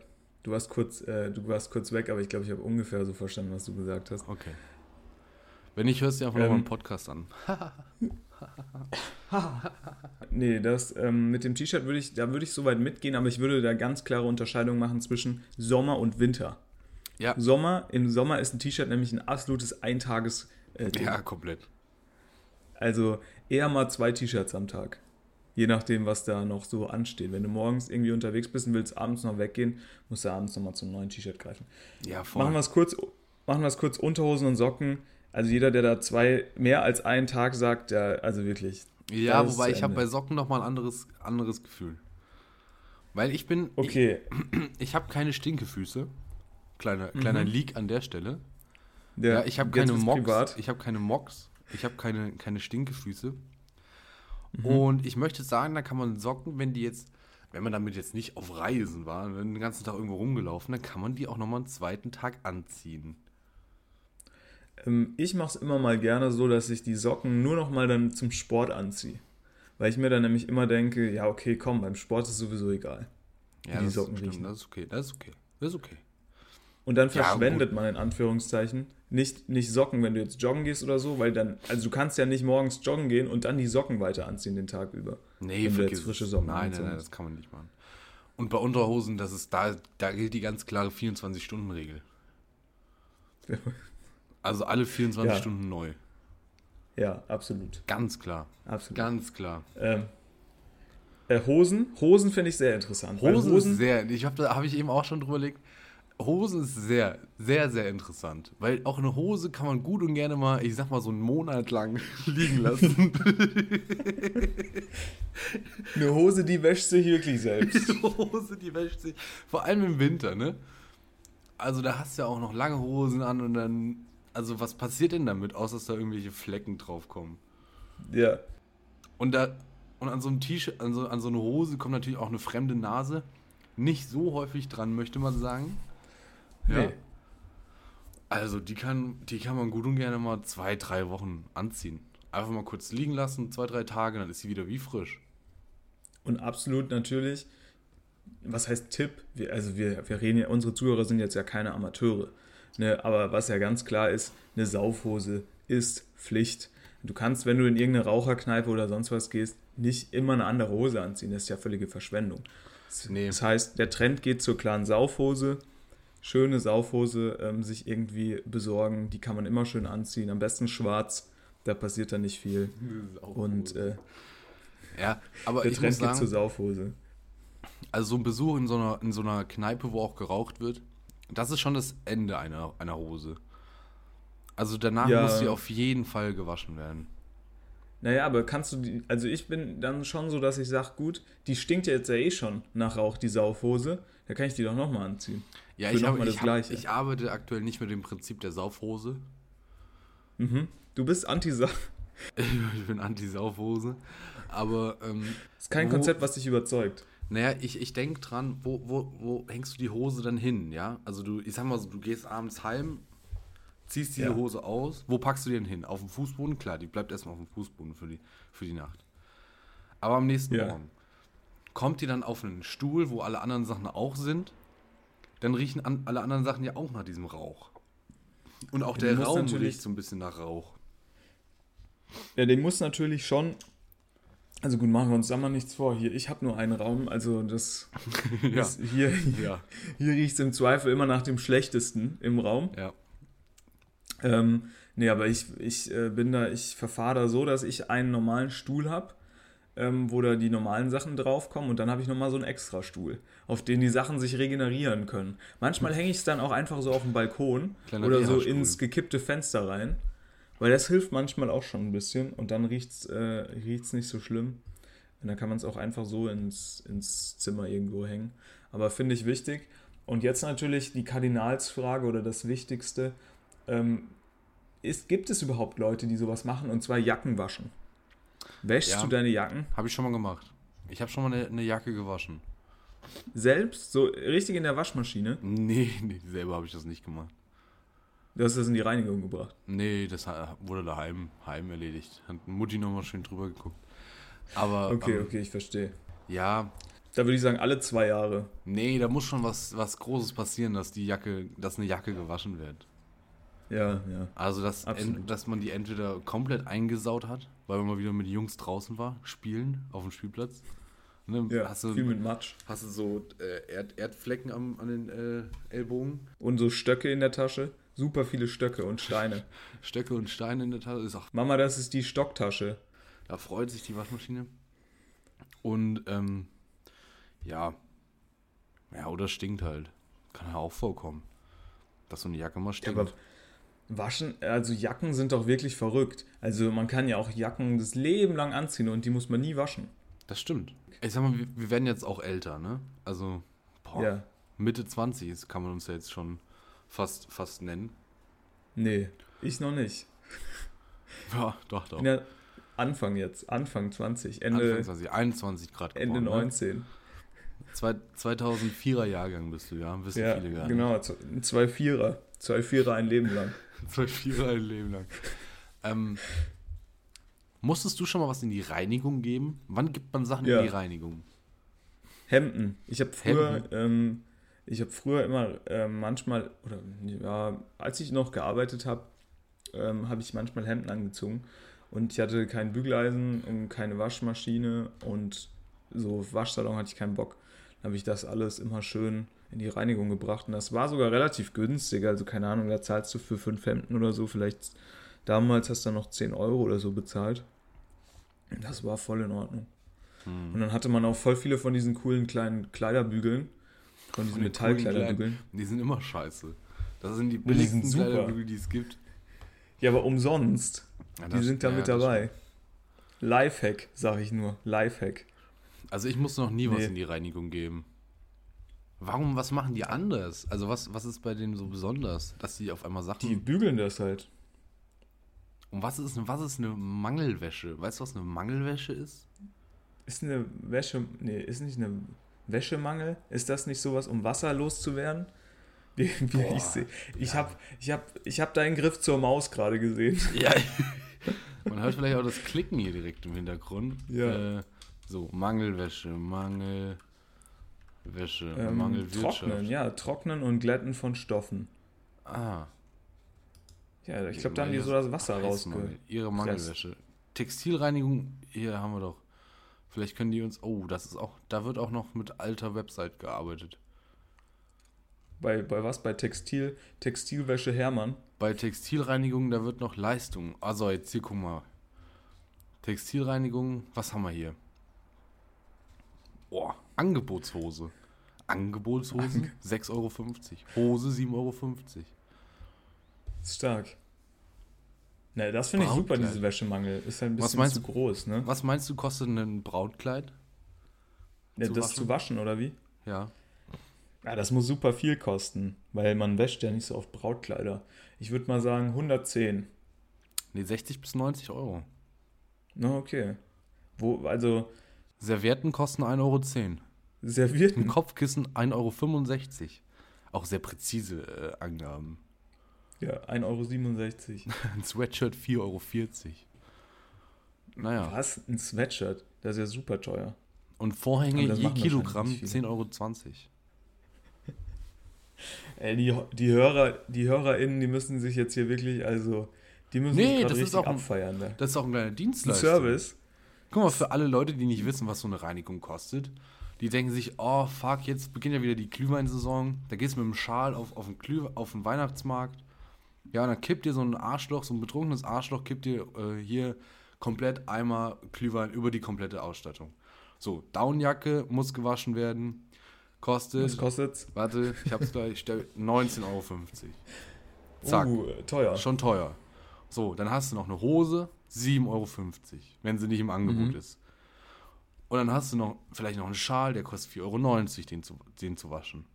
Du warst kurz, äh, du warst kurz weg, aber ich glaube, ich habe ungefähr so verstanden, was du gesagt hast. Okay. Wenn nicht, hörst du dir einfach Ähm. nochmal einen Podcast an. Nee, das ähm, mit dem T-Shirt würde ich, da würde ich soweit mitgehen, aber ich würde da ganz klare Unterscheidung machen zwischen Sommer und Winter. Ja, Sommer, im Sommer ist ein T-Shirt nämlich ein absolutes Eintages äh, ja, komplett. Also eher mal zwei T-Shirts am Tag. Je nachdem, was da noch so ansteht. Wenn du morgens irgendwie unterwegs bist und willst abends noch weggehen, musst du abends nochmal zum neuen T-Shirt greifen. Ja, voll. Machen wir es kurz, machen wir es kurz Unterhosen und Socken. Also jeder, der da zwei mehr als einen Tag sagt, der, also wirklich. Ja, wobei ich habe bei Socken nochmal ein anderes, anderes Gefühl. Weil ich bin, Okay, ich, ich habe keine Stinkefüße. Kleiner, kleiner Mhm. Leak an der Stelle. der, Ja, ich habe keine Mocks. privat. Ich habe keine Mocks. Ich habe keine, keine Stinkefüße. Mhm. Und ich möchte sagen, da kann man Socken, wenn die jetzt, wenn man damit jetzt nicht auf Reisen war, wenn den ganzen Tag irgendwo rumgelaufen, dann kann man die auch nochmal einen zweiten Tag anziehen. Ähm, ich mache es immer mal gerne so, dass ich die Socken nur noch mal dann zum Sport anziehe. Weil ich mir dann nämlich immer denke, ja okay, komm, beim Sport ist sowieso egal. Ja, die das Socken stimmt, riechen. das ist okay, das ist okay. Das ist okay. Und dann Ja, verschwendet man in Anführungszeichen nicht, nicht Socken, wenn du jetzt joggen gehst oder so, weil dann, also du kannst ja nicht morgens joggen gehen und dann die Socken weiter anziehen den Tag über. Nee, Wenn du jetzt frische Socken Nein, nein, nein, das kann man nicht machen. Und bei Unterhosen, das ist da, da gilt die ganz klare 24-Stunden-Regel. Also alle 24 Ja. Stunden neu. Ja, absolut. Ganz klar. absolut. Ganz klar. Ähm, äh, Hosen, Hosen finde ich sehr interessant. Hosen, ist sehr, ich habe da habe ich eben auch schon drüber überlegt. Hosen ist sehr, sehr, sehr interessant. Weil auch eine Hose kann man gut und gerne mal, ich sag mal, so einen Monat lang liegen lassen. eine Hose, die wäscht sich wirklich selbst. Die Hose, die wäscht sich. Vor allem im Winter, ne? Also da hast du ja auch noch lange Hosen an und dann. Also was passiert denn damit, außer dass da irgendwelche Flecken draufkommen? ja. Und da. Und an so einem T-Shirt, an so, an so eine Hose kommt natürlich auch eine fremde Nase. Nicht so häufig dran, möchte man sagen. Nee. Also die kann, die kann man gut und gerne mal zwei, drei Wochen anziehen. Einfach mal kurz liegen lassen, zwei, drei Tage, dann ist sie wieder wie frisch. Und absolut natürlich, was heißt Tipp? Wir, also wir, wir reden ja, unsere Zuhörer sind jetzt ja keine Amateure. Ne? Aber was ja ganz klar ist, eine Saufhose ist Pflicht. Du kannst, wenn du in irgendeine Raucherkneipe oder sonst was gehst, nicht immer eine andere Hose anziehen. Das ist ja völlige Verschwendung. Das, Nee. das heißt, der Trend geht zur klaren Saufhose. Schöne Saufhose ähm, sich irgendwie besorgen. Die kann man immer schön anziehen. Am besten schwarz. Da passiert dann nicht viel. Und äh, Ja, aber der ich Trend muss geht zur sagen, Saufhose. also so ein Besuch in so einer, in so einer Kneipe, wo auch geraucht wird, das ist schon das Ende einer, einer Hose. Also danach Ja. muss sie auf jeden Fall gewaschen werden. Naja, aber kannst du die, also ich bin dann schon so, dass ich sage, gut, die stinkt ja jetzt ja eh schon nach Rauch, die Saufhose, da kann ich die doch nochmal anziehen. Ja, ich, hab, ich, hab, ich arbeite aktuell nicht mit dem Prinzip der Saufhose. Mhm. Du bist Anti-Sauf. ich bin Anti-Saufhose. Aber, ähm, Das ist kein Wo- Konzept, was dich überzeugt. naja, ich, ich denke dran, wo, wo, wo hängst du die Hose dann hin, ja? Also du, ich sag mal so, du gehst abends heim, ziehst diese Ja. Hose aus, wo packst du die denn hin? Auf dem Fußboden? Klar, die bleibt erstmal auf dem Fußboden für die, für die Nacht. Aber am nächsten Ja. Morgen kommt die dann auf einen Stuhl, wo alle anderen Sachen auch sind, dann riechen an, alle anderen Sachen ja auch nach diesem Rauch. Und auch Du der Raum riecht so ein bisschen nach Rauch. Ja, den muss natürlich schon. Also gut, machen wir uns da mal nichts vor. Hier, ich habe nur einen Raum, also das ja. ist hier, ja, hier riecht es im Zweifel immer nach dem schlechtesten im Raum. ja. Ähm, nee, aber ich, ich äh, bin da, ich verfahre da so, dass ich einen normalen Stuhl habe, ähm, wo da die normalen Sachen draufkommen und dann habe ich nochmal so einen Extrastuhl, auf den die Sachen sich regenerieren können. Manchmal hänge ich es dann auch einfach so auf dem Balkon Kleiner oder so ins gekippte Fenster rein Weil das hilft manchmal auch schon ein bisschen und dann riecht es äh, riecht's nicht so schlimm. Und dann kann man es auch einfach so ins, ins Zimmer irgendwo hängen. Aber finde ich wichtig. Und jetzt natürlich die Kardinalsfrage oder das Wichtigste. Ähm, ist, gibt es überhaupt Leute, die sowas machen? Und zwar Jacken waschen. Wäschst Ja. du deine Jacken Habe ich schon mal gemacht. Ich habe schon mal eine, eine Jacke gewaschen. selbst? So richtig in der Waschmaschine? Nee, nee, selber habe ich das nicht gemacht. Du hast das in die Reinigung gebracht. Nee, das wurde daheim heim erledigt. Hat Mutti nochmal schön drüber geguckt. Aber Okay, ähm, okay, ich verstehe. ja, Da würde ich sagen, alle zwei Jahre. nee, da muss schon was, was Großes passieren, dass die Jacke, dass eine Jacke gewaschen wird. Ja, ja. Also, dass, en, dass man die entweder komplett eingesaut hat, weil man mal wieder mit den Jungs draußen war, spielen auf dem Spielplatz. Ne, Ja, hast, du, viel mit Matsch. hast du so äh, Erd, Erdflecken am, an den äh, Ellbogen, Und so Stöcke in der Tasche. Super viele Stöcke und Steine. Stöcke und Steine in der Tasche. Ist auch, Mama, das ist die Stocktasche. da freut sich die Waschmaschine. Und ähm, ja, ja, oder stinkt halt. Kann ja auch vorkommen, dass so eine Jacke mal Ja, stinkt. aber waschen, also Jacken sind doch wirklich verrückt. Also man kann ja auch Jacken das Leben lang anziehen und die muss man nie waschen. das stimmt. Ich sag mal, wir, wir werden jetzt auch älter, ne? Also, boah, Ja. Mitte 20 ist, kann man uns ja jetzt schon fast, fast nennen. Nee, ich noch nicht. Ja, doch, doch. Ja Anfang jetzt, Anfang 20, Ende, Anfang 20, 21 Grad Ende geworden, ne? 19. Zwei, 2004er Jahrgang bist du, ja? Wissen Ja, viele gar genau, z- zwei Vierer. Zwei Vierer ein Leben lang. Zwei Vierer ein Leben lang. Ähm, musstest du schon mal was in die Reinigung geben? Wann gibt man Sachen Ja. in die Reinigung? Hemden. Ich habe früher, ähm, ich habe früher immer ähm, manchmal, oder ja, als ich noch gearbeitet habe, ähm, habe ich manchmal Hemden angezogen. Und ich hatte kein Bügeleisen und keine Waschmaschine und so auf Waschsalon hatte ich keinen Bock. Dann habe ich das alles immer schön in die Reinigung gebracht. Und das war sogar relativ günstig. Also keine Ahnung, da zahlst du für fünf Hemden oder so. Vielleicht damals hast du noch 10 Euro oder so bezahlt. Das war voll in Ordnung. Und dann hatte man auch voll viele von diesen coolen kleinen Kleiderbügeln. Von diesen Metallkleiderbügeln. Die sind immer scheiße. Das sind die die billigsten sind super. Kleiderbügel, die es gibt. Ja, aber umsonst. Ja, Die sind da ja, mit dabei. Lifehack, sag ich nur. Lifehack. Also ich muss noch nie was Nee. in die Reinigung geben. Warum, was machen die anders? Also was, was ist bei denen so besonders, dass die auf einmal Sachen... Die bügeln das halt. Und was ist, was ist eine Mangelwäsche? Weißt du, was eine Mangelwäsche ist? Ist eine Wäsche. Nee, ist nicht eine Wäschemangel? Ist das nicht sowas, um Wasser loszuwerden? Wie, wie Boah, ich sehe. Ich habe ich hab, ich hab deinen Griff zur Maus gerade gesehen. Ja. Man hört vielleicht auch das Klicken hier direkt im Hintergrund. Ja. Äh, so, Mangelwäsche, Mangelwäsche, Ähm, Mangelwirtschaft. trocknen, ja, trocknen und glätten von Stoffen. Ah. Ja, ich glaube, da haben die so das Wasser Scheißmangel, rausge. Ihre Mangelwäsche. Textilreinigung, hier haben wir doch. Vielleicht können die uns. Oh, das ist auch. Da wird auch noch mit alter Website gearbeitet. Bei, bei was? Bei Textil, Textilwäsche Hermann. Bei Textilreinigung, da wird noch Leistung. Also, jetzt hier, guck mal. Textilreinigung, was haben wir hier? Boah, Angebotshose. Angebotshosen, 6,50 Euro. Hose, 7,50 Euro. Stark. Ne, das finde ich super, diese Wäschemangel. Ist halt ein Was bisschen meinst zu du? groß, ne? Was meinst du, kostet ein Brautkleid? Ja, zu das waschen? zu waschen, oder wie? Ja. Ja, das muss super viel kosten, weil man wäscht ja nicht so oft Brautkleider. Ich würde mal sagen 110. Nee, 60 bis 90 Euro. Na, okay. Wo, also, Servietten kosten 1,10 Euro. Ein Servierten. Kopfkissen 1,65 Euro. Auch sehr präzise äh, Angaben. Ja, 1,67 Euro. Ein Sweatshirt 4,40 Euro. Naja. Was? Ein Sweatshirt? Das ist ja super teuer. Und Vorhänge je Kilogramm wahrscheinlich 10,20 Euro. Ey, die, die Hörer, die HörerInnen, die müssen sich jetzt hier wirklich, also, die müssen Nee, sich gerade das ist richtig auch ein- abfeiern. Da. Das ist auch ein kleiner Ein Dienstleister. Service. Guck mal, für alle Leute, die nicht wissen, was so eine Reinigung kostet, die denken sich, oh fuck, jetzt beginnt ja wieder die Glühweinsaison. Da gehst du mit dem Schal auf, auf, den, Glüh, auf den Weihnachtsmarkt. Ja, und dann kippt dir so ein Arschloch, so ein betrunkenes Arschloch, kippt dir äh, hier komplett Eimer Glühwein über die komplette Ausstattung. So, Downjacke muss gewaschen werden. Kostet, Was kostet's? warte, ich hab's gleich, stell- 19,50 Euro. Zack. Uh, teuer. Schon teuer. So, dann hast du noch eine Hose, 7,50 Euro, wenn sie nicht im Angebot Mhm. ist. Und dann hast du noch vielleicht noch einen Schal, der kostet 4,90 Euro, den zu, den zu waschen.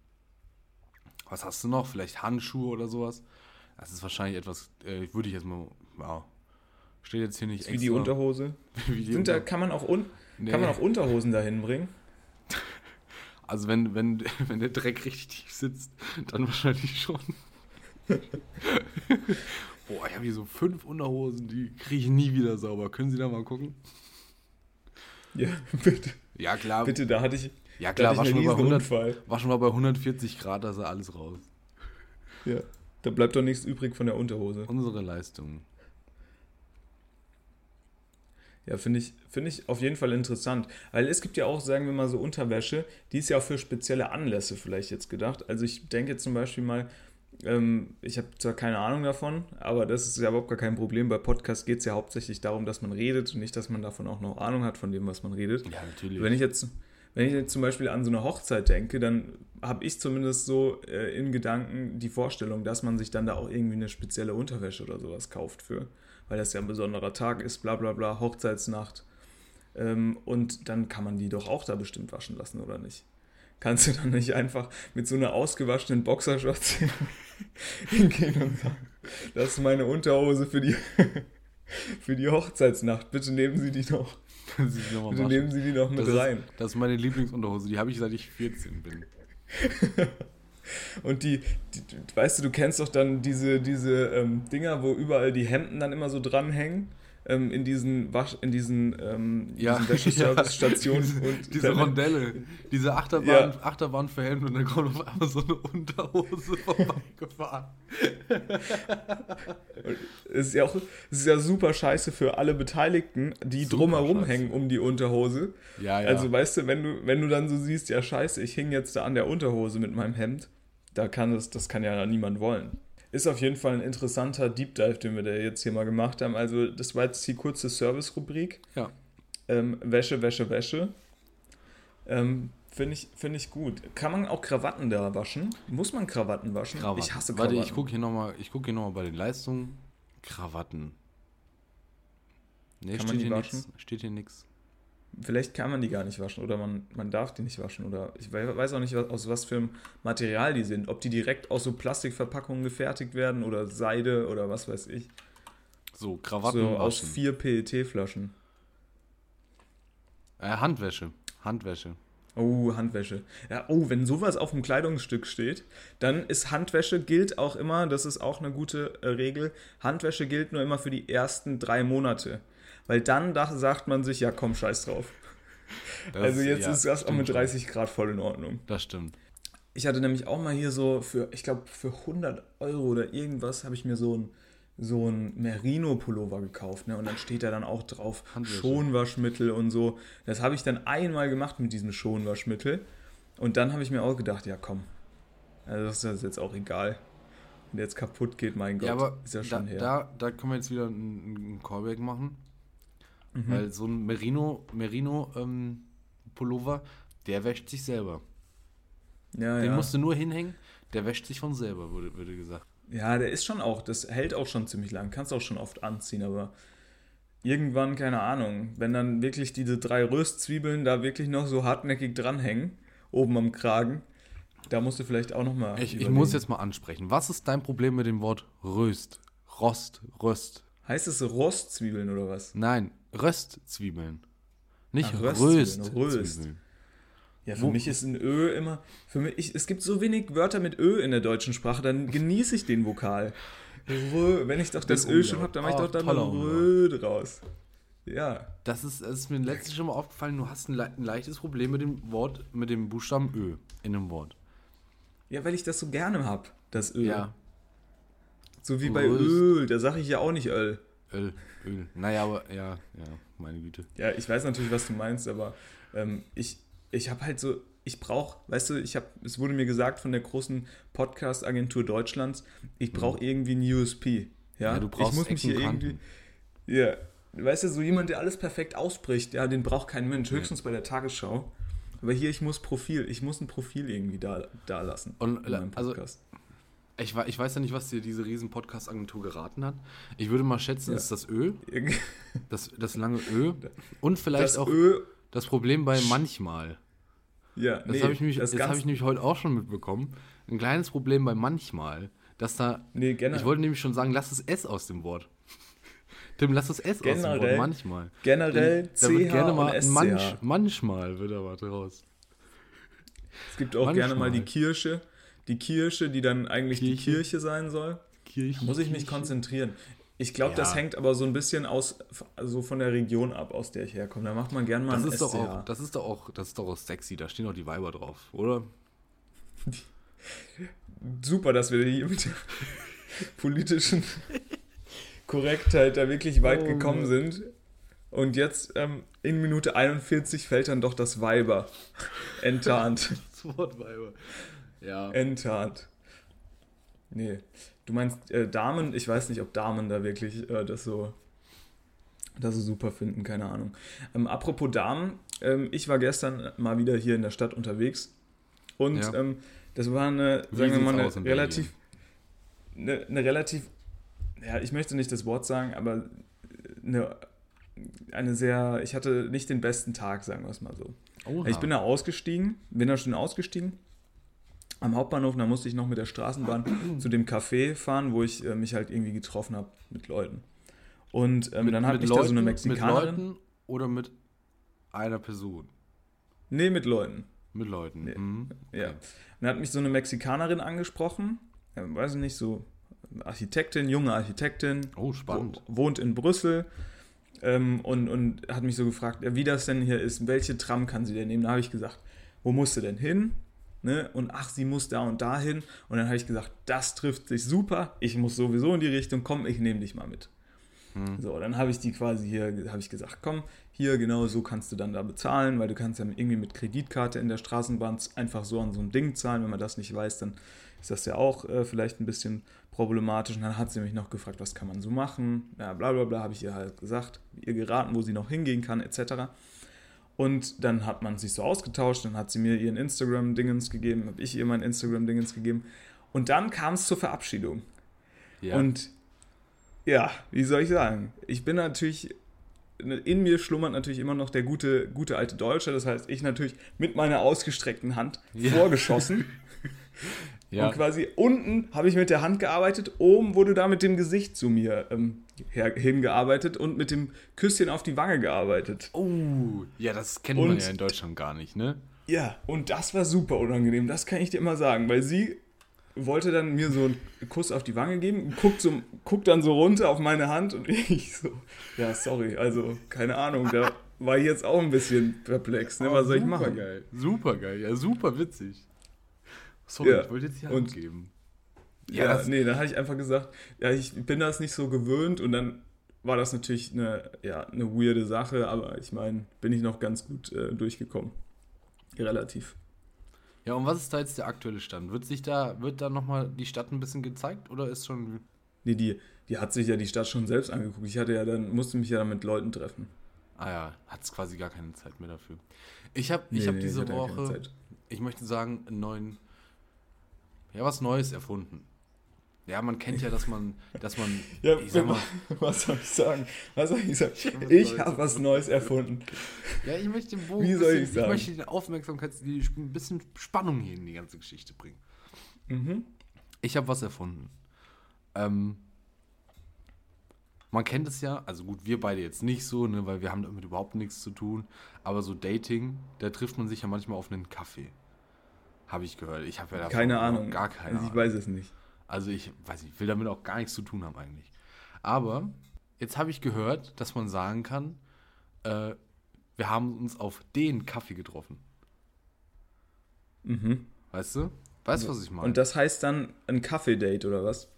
Was hast du noch? Vielleicht Handschuhe oder sowas. Das ist wahrscheinlich etwas, äh, würde ich jetzt mal, ja, steht jetzt hier nicht Wie die Unterhose. wie die Sind da, Unter- kann, man auch un, Nee. kann man auch Unterhosen dahin bringen? Also wenn, wenn, wenn der Dreck richtig tief sitzt, dann wahrscheinlich schon. Boah, ich habe hier so fünf Unterhosen, die kriege ich nie wieder sauber. Können Sie da mal gucken? Ja, bitte. Ja, klar. Bitte, da hatte ich, Ja, klar, hatte ich waschen einen wir, bei 100, Riesenunfall. waschen wir bei 140 Grad, da ist alles raus. Ja. Da bleibt doch nichts übrig von der Unterhose. Unsere Leistung. Ja, finde ich, finde ich auf jeden Fall interessant. Weil es gibt ja auch, sagen wir mal, so Unterwäsche, die ist ja auch für spezielle Anlässe vielleicht jetzt gedacht. Also ich denke zum Beispiel mal, ähm, ich habe zwar keine Ahnung davon, aber das ist ja überhaupt gar kein Problem. Bei Podcasts geht es ja hauptsächlich darum, dass man redet und nicht, dass man davon auch noch Ahnung hat von dem, was man redet. Ja, natürlich. Wenn ich jetzt, wenn ich jetzt zum Beispiel an so eine Hochzeit denke, dann habe ich zumindest so äh, in Gedanken die Vorstellung, dass man sich dann da auch irgendwie eine spezielle Unterwäsche oder sowas kauft für, weil das ja ein besonderer Tag ist, bla bla bla, Hochzeitsnacht. Ähm, und dann kann man die doch auch da bestimmt waschen lassen, oder nicht? Kannst du dann nicht einfach mit so einer ausgewaschenen Boxershorts hingehen und sagen, das ist meine Unterhose für die, für die Hochzeitsnacht, bitte nehmen Sie die noch. Bitte nehmen Sie die noch mit das rein. Ist, das ist meine Lieblingsunterhose, die habe ich seit ich 14 bin. Und die, die, die, weißt du, du kennst doch dann diese, diese ähm, Dinger, wo überall die Hemden dann immer so dranhängen, ähm, in diesen Wasch, in diesen, ähm, diesen Wäscheservice-Stationen. diese, und diese dann- Rondelle, diese Achterbahn, Ja. Achterbahn für Helden und dann kommt auf einmal so eine Unterhose vorbeigefahren. Es ist ja auch, ist ja super scheiße für alle Beteiligten, die Super drumherum scheiße. hängen um die Unterhose. Ja, ja. Also weißt du, wenn du, wenn du dann so siehst, ja scheiße, ich hing jetzt da an der Unterhose mit meinem Hemd, da kann das, das kann ja niemand wollen. Ist auf jeden Fall ein interessanter Deep Dive, den wir da jetzt hier mal gemacht haben. Also das war jetzt die kurze Service-Rubrik. ja. Ähm, Wäsche, Wäsche, Wäsche. Ähm, Finde ich, find ich gut. Kann man auch Krawatten da waschen? Muss man Krawatten waschen? Krawatten. Ich hasse Warte, Krawatten. ich gucke hier nochmal guck hier noch mal bei den Leistungen. Krawatten. Nee, Kann steht hier nichts. Steht hier nichts. Vielleicht kann man die gar nicht waschen oder man, man darf die nicht waschen oder ich we- weiß auch nicht, was, aus was für einem Material die sind. Ob die direkt aus so Plastikverpackungen gefertigt werden oder Seide oder was weiß ich. So, Krawatten so aus waschen. vier PET-Flaschen. Äh, Handwäsche. Handwäsche. Oh, Handwäsche. Ja, oh, wenn sowas auf dem Kleidungsstück steht, dann ist Handwäsche gilt auch immer, das ist auch eine gute äh, Regel, Handwäsche gilt nur immer für die ersten drei Monate. Weil dann da sagt man sich, ja komm, scheiß drauf. Das- also jetzt ja, ist das auch mit schon. 30 Grad voll in Ordnung. Das stimmt. Ich hatte nämlich auch mal hier so für, ich glaube, für 100 Euro oder irgendwas habe ich mir so ein, so ein Merino-Pullover gekauft. Ne? Und dann steht da dann auch drauf. Schonwaschmittel und so. Das habe ich dann einmal gemacht mit diesem Schonwaschmittel. Und dann habe ich mir auch gedacht, ja komm, also das ist jetzt auch egal. Und jetzt kaputt geht, mein Gott, ja, aber ist ja da, schon her. da, da können wir jetzt wieder einen, einen Callback machen. Mhm. Weil so ein Merino, Merino ähm, Pullover, der wäscht sich selber. ja, Den ja. musst du nur hinhängen, der wäscht sich von selber, wurde, wurde gesagt. Ja, der ist schon auch, das hält auch schon ziemlich lang. Kannst auch schon oft anziehen, aber irgendwann, keine Ahnung, wenn dann wirklich diese drei Röstzwiebeln da wirklich noch so hartnäckig dranhängen, oben am Kragen, da musst du vielleicht auch nochmal. Ich, ich muss jetzt mal ansprechen. Was ist dein Problem mit dem Wort Röst? Rost, Röst. Heißt es Rostzwiebeln oder was? Nein, Röstzwiebeln. Nicht Ach, Röstzwiebeln, Röstzwiebeln. Röst. Ja, für Wo- mich ist ein Ö immer. Für mich, ich, es gibt so wenig Wörter mit Ö in der deutschen Sprache, dann genieße ich den Vokal. Rö, wenn ich doch das Ö schon habe, dann mache ich Oh, doch dann Rö draus. Ja. Das ist, das ist mir letztens schon mal aufgefallen, du hast ein, le ein leichtes Problem mit dem Wort, mit dem Buchstaben Ö in einem Wort. Ja, weil ich das so gerne habe, das Ö. Ja, So wie bei. Öl, da sage ich ja auch nicht Öl. Öl, Öl. Naja, aber ja, ja, meine Güte. Ja, ich weiß natürlich, was du meinst, aber ähm, ich, ich habe halt so, ich brauche, weißt du, ich habe, es wurde mir gesagt von der großen Podcast-Agentur Deutschlands, ich brauche irgendwie ein USP. Ja, Mhm. Ja, du brauchst ich muss mich hier irgendwie, ja, weißt du, so jemand, der alles perfekt ausbricht, ja, den braucht kein Mensch, höchstens bei der Tagesschau. Aber hier, ich muss Profil, ich muss ein Profil irgendwie da, da lassen. Und, also, Podcast. Ich, ich weiß ja nicht, was dir diese riesen Podcast-Agentur geraten hat. Ich würde mal schätzen, Ja. es ist das Ö, das, das lange Ö und vielleicht Das auch Ö, das Problem bei manchmal. ja, Das nee, habe ich, das das hab ich nämlich heute auch schon mitbekommen. Ein kleines Problem bei manchmal, dass da. nee, generell, Ich wollte nämlich schon sagen, lass das S aus dem Wort. Tim, lass das S aus dem Wort Generell- manchmal. generell Da wird gerne mal manch, manchmal wird da was raus. Es gibt auch gerne mal die manchmal. Kirche, die Kirche, die dann eigentlich die Kirche. Kirche sein soll. Kirche. Muss ich mich Kirche. konzentrieren. Ich glaube, das Ja. hängt aber so ein bisschen aus, also von der Region ab, aus der ich herkomme. Da macht man gern mal Das ein ist, doch auch, das ist doch auch, das ist doch auch sexy, da stehen auch die Weiber drauf, oder? Super, dass wir hier mit der politischen Korrektheit da wirklich weit Oh gekommen sind. Und jetzt ähm, in Minute 41 fällt dann doch das Weiber enttarnt. Das Wort Weiber. Ja. enttarnt. Nee. Du meinst äh, Damen? Ich weiß nicht, ob Damen da wirklich äh, das so das so super finden, keine Ahnung. Ähm, apropos Damen, ähm, ich war gestern mal wieder hier in der Stadt unterwegs und Ja. ähm, das war eine, Wie sagen wir mal, eine relativ, eine, eine relativ, ja, ich möchte nicht das Wort sagen, aber eine, eine sehr, ich hatte nicht den besten Tag, sagen wir es mal so. Oha. Ich bin da ausgestiegen, bin da schon ausgestiegen am Hauptbahnhof, da musste ich noch mit der Straßenbahn zu dem Café fahren, wo ich äh, mich halt irgendwie getroffen habe mit Leuten. Und ähm, mit, dann hat mit mich Leuten, da so eine Mit Mexikanerin. Leuten oder mit einer Person? Nee, mit Leuten. Mit Leuten. Nee. Mhm. Ja. Und dann hat mich so eine Mexikanerin angesprochen, äh, weiß ich nicht, so Architektin, junge Architektin, Oh, spannend. wo- wohnt in Brüssel ähm, und, und hat mich so gefragt, wie das denn hier ist, welche Tram kann sie denn nehmen? Da habe ich gesagt, wo musst du denn hin? Ne? Und ach, sie muss da und da hin. Und dann habe ich gesagt, das trifft sich super, ich muss sowieso in die Richtung, komm, ich nehme dich mal mit. Hm. So, dann habe ich die quasi hier, habe ich gesagt, komm, hier genau so kannst du dann da bezahlen, weil du kannst ja irgendwie mit Kreditkarte in der Straßenbahn einfach so an so ein Ding zahlen. Wenn man das nicht weiß, dann ist das ja auch äh, vielleicht ein bisschen problematisch. Und dann hat sie mich noch gefragt, was kann man so machen? Ja, bla bla bla, habe ich ihr halt gesagt, ihr geraten, wo sie noch hingehen kann, etc. Und dann hat man sich so ausgetauscht, dann hat sie mir ihren Instagram-Dingens gegeben, habe ich ihr mein Instagram-Dingens gegeben. Und dann kam es zur Verabschiedung. Ja. Und ja, wie soll ich sagen? Ich bin natürlich, in mir schlummert natürlich immer noch der gute, gute alte Deutsche. Das heißt, ich natürlich mit meiner ausgestreckten Hand Ja. vorgeschossen. ja. Und quasi unten habe ich mit der Hand gearbeitet, oben wurde da mit dem Gesicht zu mir ähm, her, hingearbeitet und mit dem Küsschen auf die Wange gearbeitet. Oh, ja, das kennt man Und- ja in Deutschland gar nicht, ne? Ja, und das war super unangenehm, das kann ich dir immer sagen, weil sie wollte dann mir so einen Kuss auf die Wange geben, guckt, so, guckt dann so runter auf meine Hand und ich so, ja, sorry, also keine Ahnung, da war ich jetzt auch ein bisschen perplex, ne, was soll ich machen? Geil. Super geil, ja, super witzig. Sorry, Ja, ich wollte jetzt die Hand und- geben. Ja, Ja, nee, dann habe ich einfach gesagt, ja, ich bin das nicht so gewöhnt und dann war das natürlich eine, ja, eine weirde Sache, aber ich meine, bin ich noch ganz gut äh, durchgekommen. Relativ. Ja, und was ist da jetzt der aktuelle Stand? Wird sich da, wird da nochmal die Stadt ein bisschen gezeigt oder ist schon. Nee, die, die hat sich ja die Stadt schon selbst angeguckt. Ich hatte ja dann, musste mich ja dann mit Leuten treffen. Ah ja, hat es quasi gar keine Zeit mehr dafür. Ich habe ich Nee, hab nee, diese ich hatte Woche, ich möchte sagen, einen neuen, ja, was Neues erfunden. Ja, man kennt ja, dass man, dass man, Ja, ich sag mal, was soll ich sagen? Was soll ich sagen? Ich habe was Neues erfunden. ja, ich möchte den Bogen, Wie soll bisschen, ich sagen? möchte die Aufmerksamkeit, die, ein bisschen Spannung hier in die ganze Geschichte bringen. Mhm. Ich habe was erfunden. Ähm, man kennt es ja, also gut, wir beide jetzt nicht so, ne, weil wir haben damit überhaupt nichts zu tun. Aber so Dating, da trifft man sich ja manchmal auf einen Kaffee. Habe ich gehört. Ich habe ja davon Keine Ahnung. Gar keine also ich weiß es nicht. Also ich weiß nicht, will damit auch gar nichts zu tun haben eigentlich. Aber jetzt habe ich gehört, dass man sagen kann, äh, wir haben uns auf den Kaffee getroffen. Mhm. Weißt du? Weißt du, was ich meine? Und das heißt dann ein Kaffee-Date oder was?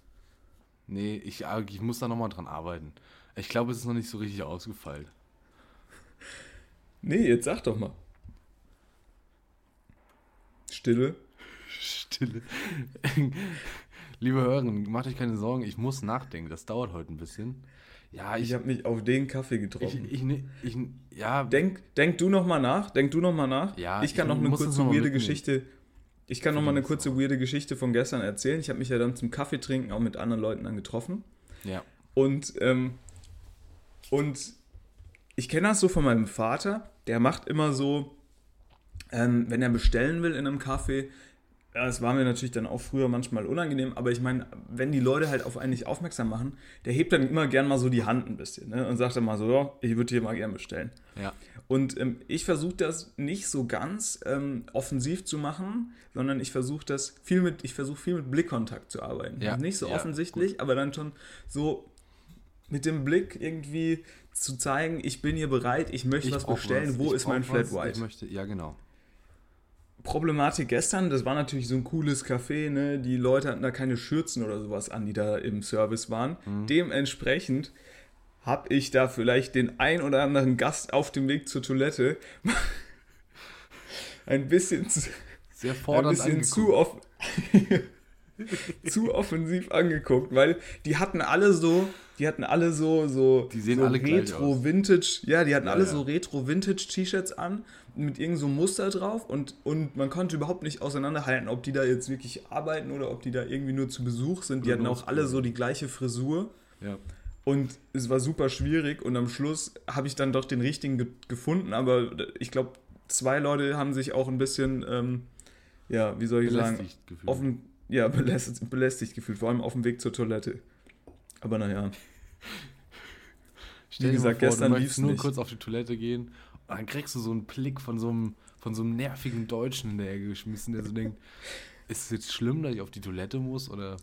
Nee, ich, ah, ich muss da nochmal dran arbeiten. Ich glaube, es ist noch nicht so richtig ausgefeilt. Nee, jetzt sag doch mal. Stille. Stille. Liebe Hörerinnen, macht euch keine Sorgen, ich muss nachdenken. Das dauert heute ein bisschen. Ja, Ich ich. habe mich auf den Kaffee getroffen. ich, ich, ich, ja, denk, denk du noch mal nach. Denk du noch mal nach. Ja, ich kann noch eine kurze noch weirde. Geschichte. Ich kann noch mal eine kurze weirde Geschichte von gestern erzählen. Ich habe mich ja dann zum Kaffee trinken auch mit anderen Leuten dann getroffen. Ja. Und, ähm, und ich kenne das so von meinem Vater. Der macht immer so, ähm, wenn er bestellen will in einem Kaffee, ja, das war mir natürlich dann auch früher manchmal unangenehm, aber ich meine, wenn die Leute halt auf einen nicht aufmerksam machen, der hebt dann immer gern mal so die Hand ein bisschen ne? und sagt dann mal so, ja, ich würde hier mal gern bestellen. Ja. Und ähm, ich versuche das nicht so ganz ähm, offensiv zu machen, sondern ich versuche das viel mit, ich versuche viel mit Blickkontakt zu arbeiten. Ja, Nicht so ja, offensichtlich, aber dann schon so mit dem Blick irgendwie zu zeigen, ich bin hier bereit, ich möchte was brauch bestellen, wo ich ist mein was, Flat White? Ich möchte, ja, genau. Problematik gestern, das war natürlich so ein cooles Café, ne? Die Leute hatten da keine Schürzen oder sowas an, die da im Service waren. Mhm. Dementsprechend habe ich da vielleicht den ein oder anderen Gast auf dem Weg zur Toilette ein bisschen, zu- Sehr ein bisschen angeguckt. zu, off zu offensiv angeguckt, weil die hatten alle so, die hatten alle so, so, Die sehen so alle gleich Retro aus. Vintage, ja, die hatten alle ja. so Retro Vintage T-Shirts an mit irgendeinem so Muster drauf und, und man konnte überhaupt nicht auseinanderhalten, ob die da jetzt wirklich arbeiten oder ob die da irgendwie nur zu Besuch sind. Die hatten auch alle so die gleiche Frisur. Ja. Und es war super schwierig und am Schluss habe ich dann doch den richtigen ge gefunden, aber ich glaube, zwei Leute haben sich auch ein bisschen, ähm, ja, wie soll ich sagen, Belästigt gefühlt. offen, ja, belästigt, belästigt gefühlt, vor allem auf dem Weg zur Toilette. Aber naja, Stell wie gesagt, vor, gestern möchtest lief's nur nicht. kurz auf die Toilette gehen und dann kriegst du so einen Blick von so einem, von so einem nervigen Deutschen geschmissen, der so denkt, ist es jetzt schlimm, dass ich auf die Toilette muss oder...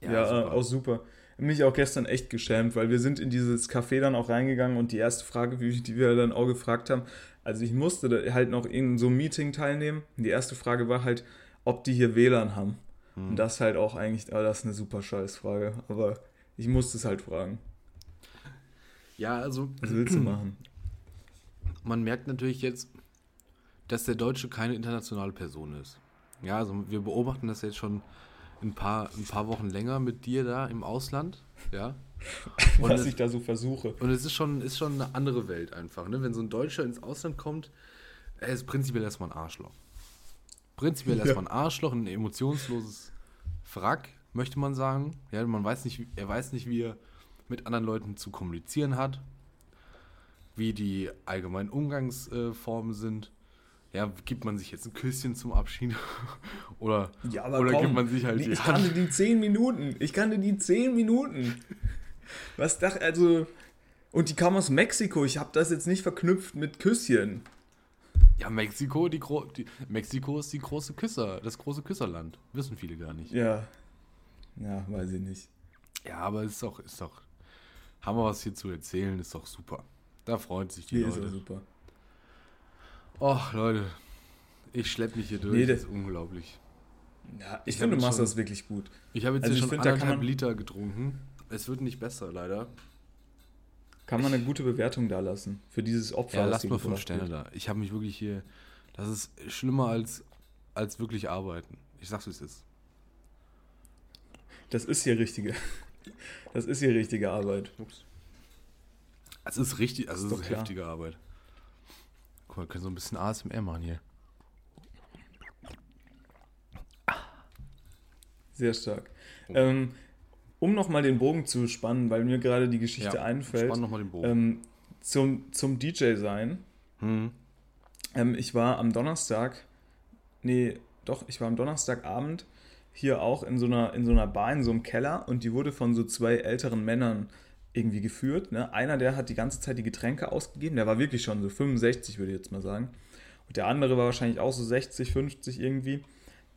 ja, super. äh, auch super. Mich auch gestern echt geschämt, weil wir sind in dieses Café dann auch reingegangen und die erste Frage, die wir dann auch gefragt haben, also ich musste halt noch in so einem Meeting teilnehmen. Die erste Frage war halt, ob die hier WLAN haben. Hm. Und das halt auch eigentlich, aber das ist eine super Scheißfrage. Aber ich musste es halt fragen. Ja, also Was willst du machen? Man merkt natürlich jetzt, dass der Deutsche keine internationale Person ist. Ja, also wir beobachten das jetzt schon ein paar, ein paar Wochen länger mit dir da im Ausland. Ja. Und was es, ich da so versuche. und es ist schon, ist schon eine andere Welt einfach. Ne? Wenn so ein Deutscher ins Ausland kommt, er ist prinzipiell erstmal ein Arschloch. Prinzipiell Ja. erstmal ein Arschloch, ein emotionsloses Wrack, möchte man sagen. Ja, man weiß nicht, er weiß nicht, wie er mit anderen Leuten zu kommunizieren hat, wie die allgemeinen Umgangsformen sind. Ja, gibt man sich jetzt ein Küsschen zum Abschied? oder Ja, oder komm, gibt man sich halt die, die ich kannte die 10 Minuten. Ich kannte die 10 Minuten. Was dachte, also. Und die kam aus Mexiko. Ich habe das jetzt nicht verknüpft mit Küsschen. Ja, Mexiko, die, Gro die Mexiko ist die große Küsser, das große Küsserland. Wissen viele gar nicht. Ja. Ja, weiß ich nicht. Ja, aber ist doch, ist doch. Haben wir was hier zu erzählen, ist doch super. Da freuen sich die ist auch Leute. super. Och, Leute. Ich schlepp mich hier durch, Nee, das ist unglaublich. Ja, ich Ich finde, du machst schon- das wirklich gut. Ich habe jetzt Also hier schon find, anderthalb Liter getrunken. Es wird nicht besser, leider. Kann man eine gute Bewertung da lassen für dieses Opfer. Ja, lass mal fünf Sterne da. Ich habe mich wirklich hier. Das ist schlimmer als, als wirklich arbeiten. Ich sag's, wie es ist. Das ist hier richtige. Das ist hier richtige Arbeit. Ups. Es ist richtig, also Ist es ist klar. heftige Arbeit. Guck mal, wir können so ein bisschen ASMR machen hier. Sehr stark. Ähm, um nochmal den Bogen zu spannen, weil mir gerade die Geschichte Ja, einfällt, Spann nochmal den Bogen. ähm, zum, zum DJ sein. Hm. Ähm, ich war am Donnerstag, nee, doch, ich war am Donnerstagabend hier auch in so einer, in so einer Bar, in so einem Keller und die wurde von so zwei älteren Männern irgendwie geführt. Ne? Einer, der hat die ganze Zeit die Getränke ausgegeben, der war wirklich schon so 65, würde ich jetzt mal sagen. Und der andere war wahrscheinlich auch so 60, 50 irgendwie.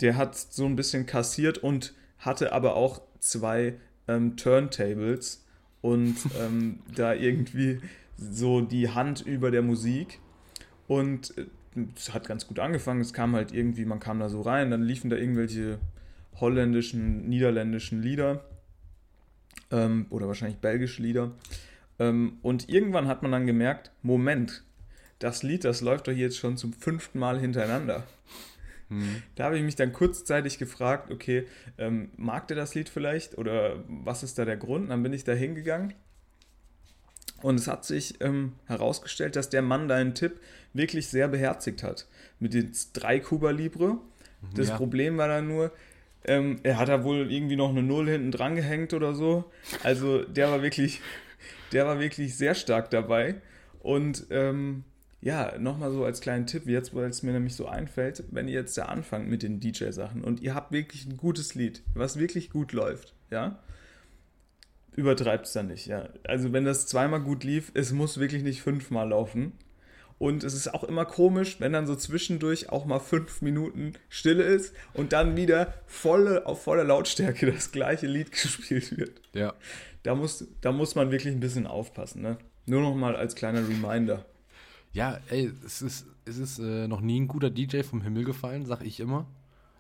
Der hat so ein bisschen kassiert und hatte aber auch zwei ähm, Turntables und ähm, da irgendwie so die Hand über der Musik. Und äh, es hat ganz gut angefangen. Es kam halt irgendwie, man kam da so rein, dann liefen da irgendwelche holländischen, niederländischen Lieder ähm, oder wahrscheinlich belgische Lieder. Ähm, und irgendwann hat man dann gemerkt, Moment, das Lied, das läuft doch jetzt schon zum fünften Mal hintereinander. Hm. Da habe ich mich dann kurzzeitig gefragt, okay, ähm, mag der das Lied vielleicht oder was ist da der Grund? Und dann bin ich da hingegangen Und es hat sich ähm, herausgestellt, dass der Mann deinen Tipp wirklich sehr beherzigt hat. Mit den drei Cuba Libre. Das Ja. Problem war dann nur, ähm, er hat da wohl irgendwie noch eine Null hinten dran gehängt oder so. Also der war wirklich, der war wirklich sehr stark dabei. Und ähm, ja, nochmal so als kleinen Tipp, jetzt, weil es mir nämlich so einfällt, wenn ihr jetzt da anfangt mit den DJ-Sachen und ihr habt wirklich ein gutes Lied, was wirklich gut läuft, ja, übertreibt es dann nicht, ja. Also wenn das zweimal gut lief, es muss wirklich nicht fünfmal laufen. Und es ist auch immer komisch, wenn dann so zwischendurch auch mal fünf Minuten Stille ist und dann wieder volle, auf voller Lautstärke das gleiche Lied gespielt wird. Ja. Da muss, da muss man wirklich ein bisschen aufpassen, ne? Nur noch mal als kleiner Reminder. Ja, ey, es ist, es ist äh, noch nie ein guter DJ vom Himmel gefallen, sag ich immer.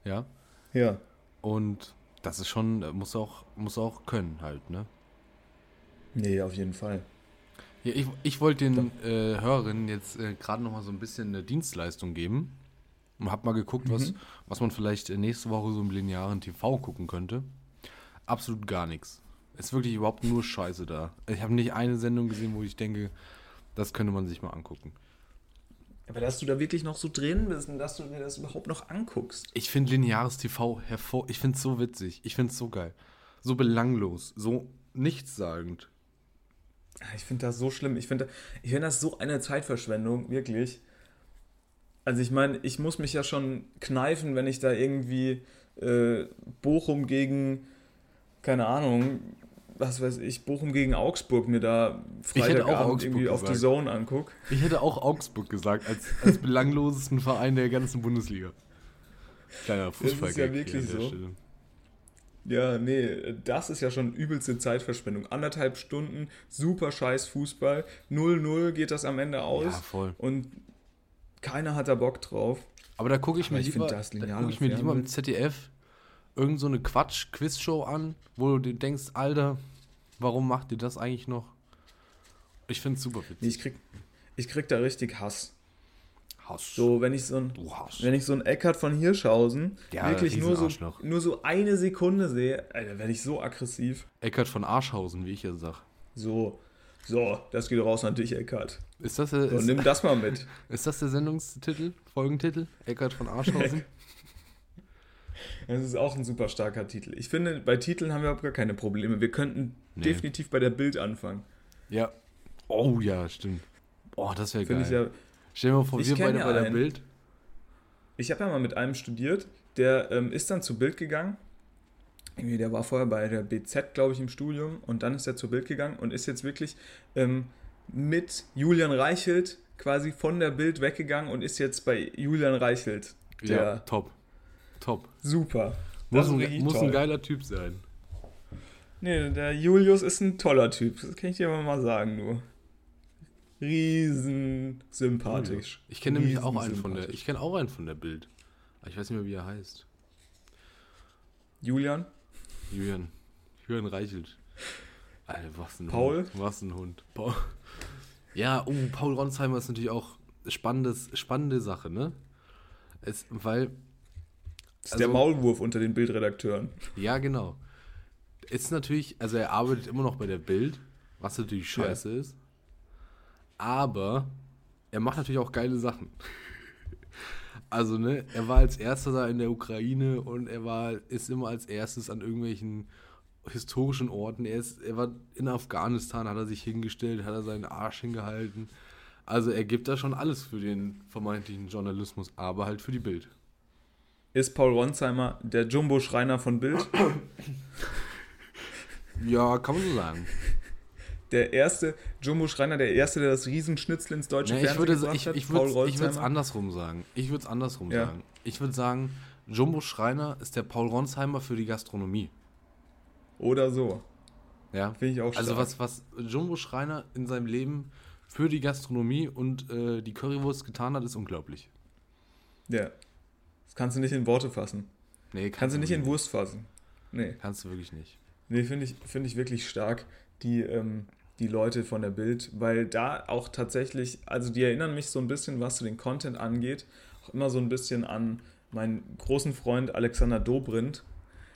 Ja. Ja. Und das ist schon, äh, muss auch, muss auch können halt, ne? Nee, auf jeden Fall. Ja, ich, ich wollte den äh, Hörerinnen jetzt äh, gerade noch mal so ein bisschen eine Dienstleistung geben. Und hab mal geguckt, was, was man vielleicht äh, nächste Woche so im linearen TV gucken könnte. Absolut gar nichts. Ist wirklich überhaupt nur Scheiße da. Ich habe nicht eine Sendung gesehen, wo ich denke, das könnte man sich mal angucken. Aber dass du da wirklich noch so drin bist und dass du dir das überhaupt noch anguckst. Ich finde lineares TV hervor. Ich finde es so witzig. Ich finde es so geil. So belanglos. So nichtssagend. Ich finde das so schlimm. Ich finde ich find das so eine Zeitverschwendung, wirklich. Also ich meine, ich muss mich ja schon kneifen, wenn ich da irgendwie äh, Bochum gegen, keine Ahnung, was weiß ich, Bochum gegen Augsburg mir da Freitagabend irgendwie auf die gesagt. Zone anguck. Ich hätte auch Augsburg gesagt, als, als belanglosesten Verein der ganzen Bundesliga. Kleiner Fußball. ist ja wirklich so. Ja, nee, das ist ja schon übelste Zeitverschwendung. Anderthalb Stunden, super scheiß Fußball. 0-0 geht das am Ende aus. Ja, voll. Und keiner hat da Bock drauf. Aber da gucke ich Aber mir ich lieber, das da guck ich mir lieber im ZDF irgend so eine Quatsch-Quiz-Show an, wo du dir denkst, Alter, warum macht ihr das eigentlich noch? Ich finde es super Nee, witzig. ich krieg, ich krieg da richtig Hass. Hass. So, wenn ich so ein, wenn ich so einen Eckart von Hirschhausen Ja, wirklich nur so, nur so eine Sekunde sehe, Alter, werde ich so aggressiv. Eckert von Arschhausen, wie ich ja sag. So, so, das geht raus an dich, Eckart. Ist das, der, So, ist, nimm das mal mit. ist das der Sendungstitel, Folgentitel? Eckert von Arschhausen? Das ist auch ein super starker Titel. Ich finde, bei Titeln haben wir überhaupt gar keine Probleme. Wir könnten Nee. definitiv bei der Bild anfangen. ja. Oh ja, stimmt. Oh, das wäre Finde ich geil. ja. Stell dir mal vor, Ich wir beide ja bei der einen. Bild. Ich habe ja mal mit einem studiert, der ähm, ist dann zu Bild gegangen. Irgendwie, der war vorher bei der BZ, glaube ich, im Studium und dann ist er zu Bild gegangen und ist jetzt wirklich ähm, mit Julian Reichelt quasi von der Bild weggegangen und ist jetzt bei Julian Reichelt. Ja, top. Top. super. Muss, ein, muss ein geiler Typ sein. Nee, der Julius ist ein toller Typ. Das kann ich dir aber mal sagen, nur. Riesen sympathisch. Ich kenne nämlich auch einen von der. Ich kenne auch einen von der Bild. Ich weiß nicht mehr, wie er heißt. Julian? Julian. Julian Reichelt. Alter, was ein Paul? Hund. Was ein Hund. Paul. Ja, oh, Paul Ronsheimer ist natürlich auch spannendes, spannende Sache, ne? Es, weil, Das ist der Also- Maulwurf unter den Bildredakteuren. ja, genau. Ist natürlich, also er arbeitet immer noch bei der Bild, was natürlich Ja. scheiße ist. Aber er macht natürlich auch geile Sachen. Also, ne, er war als erster da in der Ukraine und er war, ist immer als erstes an irgendwelchen historischen Orten. Er, ist, er war in Afghanistan, hat er sich hingestellt, hat er seinen Arsch hingehalten. Also er gibt da schon alles für den vermeintlichen Journalismus, aber halt für die Bild. Ist Paul Ronsheimer der Jumbo-Schreiner von Bild? Ja, kann man so sagen. Der erste Jumbo-Schreiner, der erste, der das Riesenschnitzel ins deutsche Nee, Fernsehen würde gebracht ich, hat? ich Paul würde ich würde es andersrum sagen. Ich würde es andersrum Ja. sagen. Ich würde sagen, Jumbo Schreiner ist der Paul Ronsheimer für die Gastronomie. Oder so. Ja. Finde ich auch Also stark. was, was Jumbo Schreiner in seinem Leben für die Gastronomie und äh, die Currywurst getan hat, ist unglaublich. Ja. Das kannst du nicht in Worte fassen. Nee, Kannst du nicht in Wurst fassen. Nee. Kannst du wirklich nicht. Nee, finde ich, find ich wirklich stark, die, ähm, die Leute von der Bild, weil da auch tatsächlich, also die erinnern mich so ein bisschen, was so den Content angeht, auch immer so ein bisschen an meinen großen Freund Alexander Dobrindt.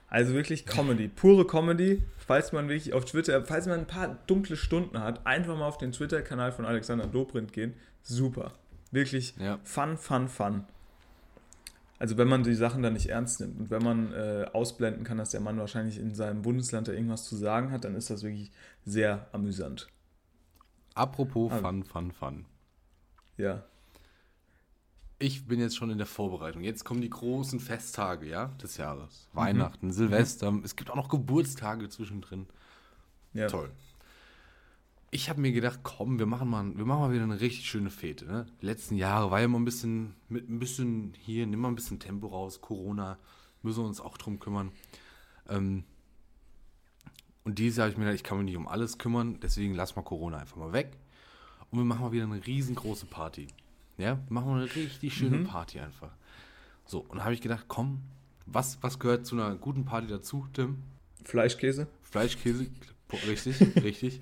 Also wirklich Comedy, pure Comedy. Falls man wirklich auf Twitter, falls man ein paar dunkle Stunden hat, einfach mal auf den Twitter-Kanal von Alexander Dobrindt gehen. Super. Wirklich Ja. fun, fun, fun. Also wenn man die Sachen dann nicht ernst nimmt und wenn man äh, ausblenden kann, dass der Mann wahrscheinlich in seinem Bundesland da irgendwas zu sagen hat, dann ist das wirklich sehr amüsant. Apropos Ah. Fun, Fun, Fun. Ja. Ich bin jetzt schon in der Vorbereitung. Jetzt kommen die großen Festtage, ja, des Jahres. Mhm. Weihnachten, Silvester. Es gibt auch noch Geburtstage zwischendrin. ja. Toll. Ich habe mir gedacht, komm, wir machen mal, wir machen mal wieder eine richtig schöne Fete. Ne? Die letzten Jahre war ja immer ein bisschen, mit ein bisschen hier, nimm mal ein bisschen Tempo raus, Corona, müssen wir uns auch drum kümmern. Ähm, und dieses Jahr habe ich mir gedacht, ich kann mich nicht um alles kümmern, deswegen lass mal Corona einfach mal weg. Und wir machen mal wieder eine riesengroße Party. Ja, wir machen mal eine richtig schöne Party einfach. So, und da habe ich gedacht, komm, was, was gehört zu einer guten Party dazu, Tim? Fleischkäse? Fleischkäse, richtig, richtig.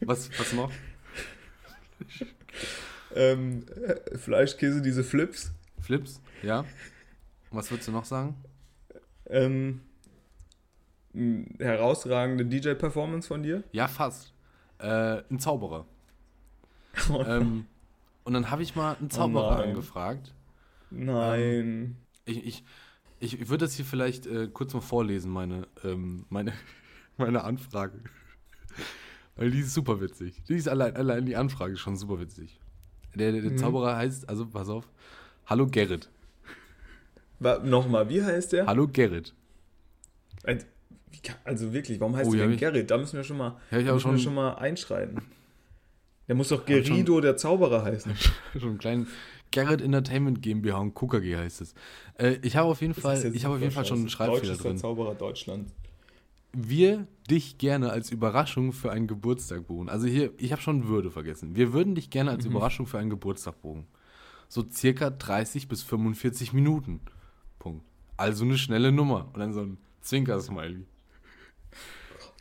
Was, was noch? Ähm, äh, Fleischkäse, diese Flips. Flips, ja. Was würdest du noch sagen? Ähm, herausragende DJ-Performance von dir. Ja, fast. Äh, ein Zauberer. ähm, und dann habe ich mal einen Zauberer nein. angefragt. Nein. Ich, ich, ich, ich würde das hier vielleicht äh, kurz mal vorlesen, meine, ähm, meine, meine Anfrage. Weil die ist super witzig. Die ist allein, allein die Anfrage ist schon super witzig. Der, der, der Zauberer heißt, also pass auf, Hallo Gerrit. Nochmal, wie heißt der? Hallo Gerrit. Also wirklich, warum heißt Oh, der ja, Gerrit? Da müssen wir schon mal, Ja, müssen wir schon- schon mal einschreiten. Der muss doch hab schon- Gerido, der Zauberer heißen. Schon einen kleinen Gerrit Entertainment GmbH und KKG heißt es. Äh, ich habe auf jeden Fall, Das ist ich habe auf jeden Fall schon einen. Schreibfehler Deutschester drin. Zauberer Deutschland. Wir dich gerne als Überraschung für einen Geburtstag buchen. Also hier, ich habe schon Würde vergessen. Wir würden dich gerne als Überraschung für einen Geburtstag buchen. So circa 30 bis 45 Minuten. Punkt. Also eine schnelle Nummer. Und dann so ein Zwinker-Smiley.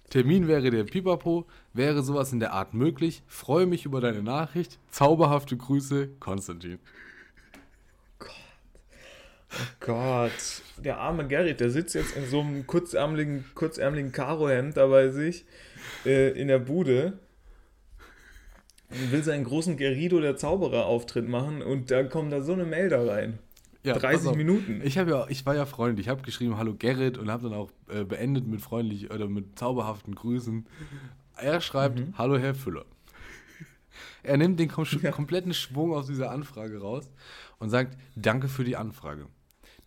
Termin wäre der Pipapo. Wäre sowas in der Art möglich? Freue mich über deine Nachricht. Zauberhafte Grüße, Konstantin. Gott, der arme Gerrit, der sitzt jetzt in so einem kurzärmeligen, kurzärmeligen Karohemd da bei sich äh, in der Bude und will seinen großen Gerido der Zauberer Auftritt machen und da kommt da so eine Mail da rein. Ja, pass 30 auf. Minuten. Ich, ja, ich war ja freundlich. Ich habe geschrieben, hallo Gerrit und habe dann auch äh, beendet mit freundlich oder mit zauberhaften Grüßen. Er schreibt, Mhm. hallo Herr Füller. Er nimmt den kom kompletten Schwung aus dieser Anfrage raus und sagt, danke für die Anfrage.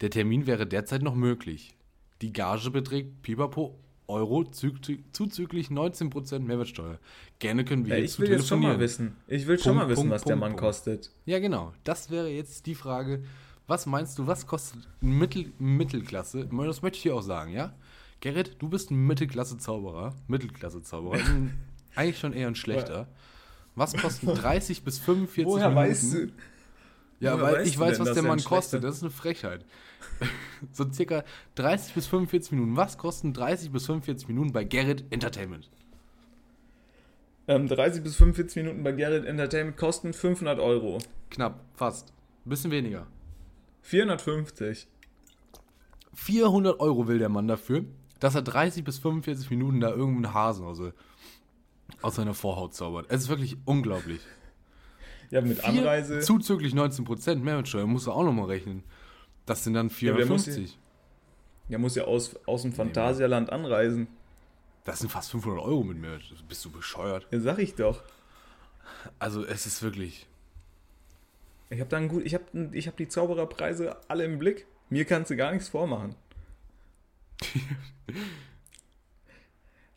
Der Termin wäre derzeit noch möglich. Die Gage beträgt pipapo Euro zuzü- zuzüglich 19% Mehrwertsteuer. Gerne können wir Ja, jetzt ich will jetzt schon mal wissen. Ich will schon Punkt, mal wissen, Punkt, was der Punkt, Mann Punkt. kostet. Ja, genau. Das wäre jetzt die Frage. Was meinst du, was kostet Mittel, Mittelklasse? Das möchte ich hier auch sagen, ja? Gerrit, du bist ein Mittelklasse-Zauberer. Mittelklasse-Zauberer. Eigentlich schon eher ein schlechter. Was kosten 30 bis 45 Woher Minuten? weißt du? Ja, woher weil weißt ich weiß, was der er Mann kostet. Das ist eine Frechheit. so circa 30 bis 45 Minuten. Was kosten 30 bis 45 Minuten bei Gerrit Entertainment? Ähm, 30 bis 45 Minuten bei Gerrit Entertainment kosten 500 Euro. Knapp, fast. Ein bisschen weniger. 450. 400 Euro will der Mann dafür, dass er 30 bis 45 Minuten da irgendeinen Hasen aus, aus seiner Vorhaut zaubert. Es ist wirklich unglaublich. Ja, mit Anreise. Zuzüglich 19% Mehrwertsteuer, musst du auch nochmal rechnen. Das sind dann aber der muss 450. Der muss ja aus, aus dem Phantasialand anreisen. das sind fast 500 Euro mit Mehrwertsteuer. Bist du bescheuert? Ja, sag ich doch. Also es ist wirklich... Ich habe dann gut, ich habe ich hab die Zaubererpreise alle im Blick. Mir kannst du gar nichts vormachen.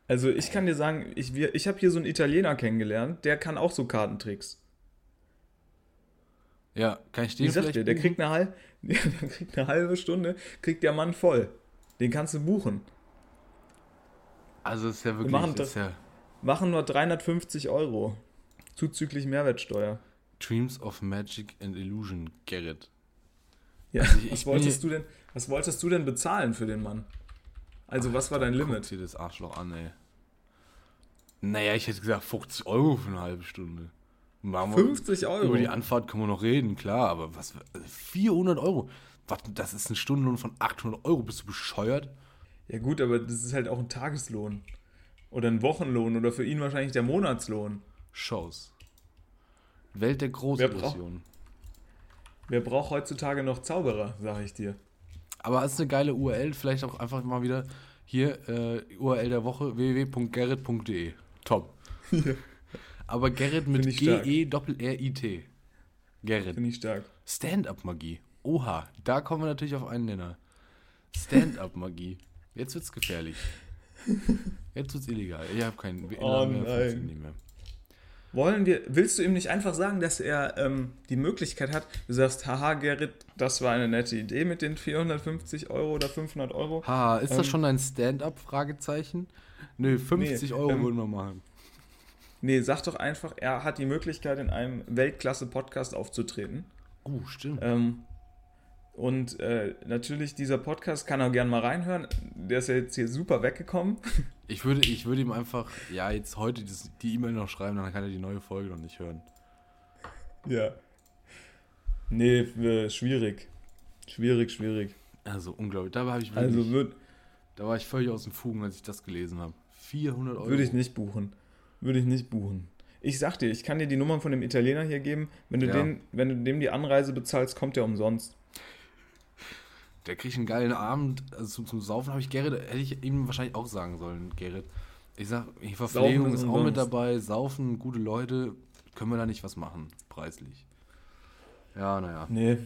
also ich kann dir sagen, ich, wir- ich habe hier so einen Italiener kennengelernt, der kann auch so Kartentricks. Ja, kann ich den Ich sag vielleicht dir, der buchen? kriegt, eine halbe, der kriegt eine halbe Stunde, kriegt der Mann voll. Den kannst du buchen. Also ist ja wirklich... machen ist das- ja Machen nur 350 Euro. Zuzüglich Mehrwertsteuer. Dreams of Magic and Illusion, Gerrit. Ja, Also ich- was, ich wolltest du denn, was wolltest du denn bezahlen für den Mann? Also, was war dein Guck Limit? dir das Arschloch an, ey. Naja, ich hätte gesagt 50 Euro für eine halbe Stunde. Machen wir- 50 Euro. Über die Anfahrt können wir noch reden, klar, aber was, 400 Euro. Was, das ist ein Stundenlohn von 800 Euro. Bist du bescheuert? Ja gut, aber das ist halt auch ein Tageslohn. Oder ein Wochenlohn oder für ihn wahrscheinlich der Monatslohn. Shows. Welt der Großillusionen. Wer braucht heutzutage noch Zauberer, sag ich dir. Aber es ist eine geile URL. Vielleicht auch einfach mal wieder hier äh, URL der Woche www.gerrit.de. Top. Aber Gerrit mit stark. G-E-R-R-I-T. Finde ich stark. Stand-up-Magie. Oha, da kommen wir natürlich auf einen Nenner. Stand-up-Magie. Jetzt wird's gefährlich. Jetzt wird's illegal. Ich habe keinen Oh mehr, nein. mehr. Wollen wir, willst du ihm nicht einfach sagen, dass er ähm, die Möglichkeit hat, du sagst, haha, Gerrit, das war eine nette Idee mit den 450 Euro oder 500 Euro. Haha, ist das Ähm, schon ein Stand-up? Fragezeichen. Nö, 50 Nee, Euro ähm, würden wir machen. Nee, sag doch einfach, er hat die Möglichkeit, in einem Weltklasse-Podcast aufzutreten. Oh, stimmt. Ähm, und äh, natürlich, dieser Podcast kann er gerne mal reinhören. Der ist ja jetzt hier super weggekommen. Ich würde, ich würde ihm einfach, ja, jetzt heute die E-Mail noch schreiben, dann kann er die neue Folge noch nicht hören. Ja. Nee, äh, schwierig. Schwierig, schwierig. Also unglaublich. Dabei habe ich wirklich, Also würd, da war ich völlig aus dem Fugen, als ich das gelesen habe. 400 Euro. würde ich nicht buchen. Würde ich nicht buchen. Ich sag dir, ich kann dir die Nummern von dem Italiener hier geben. Wenn du, Ja. den, wenn du dem die Anreise bezahlst, kommt der umsonst. Der kriegt einen geilen Abend. Also zum, zum Saufen habe ich Gerrit, hätte ich ihm wahrscheinlich auch sagen sollen, Gerrit. Ich sag, die Verpflegung ist ist auch mit dabei, saufen, gute Leute, können wir da nicht was machen, preislich. Ja, naja. Nee.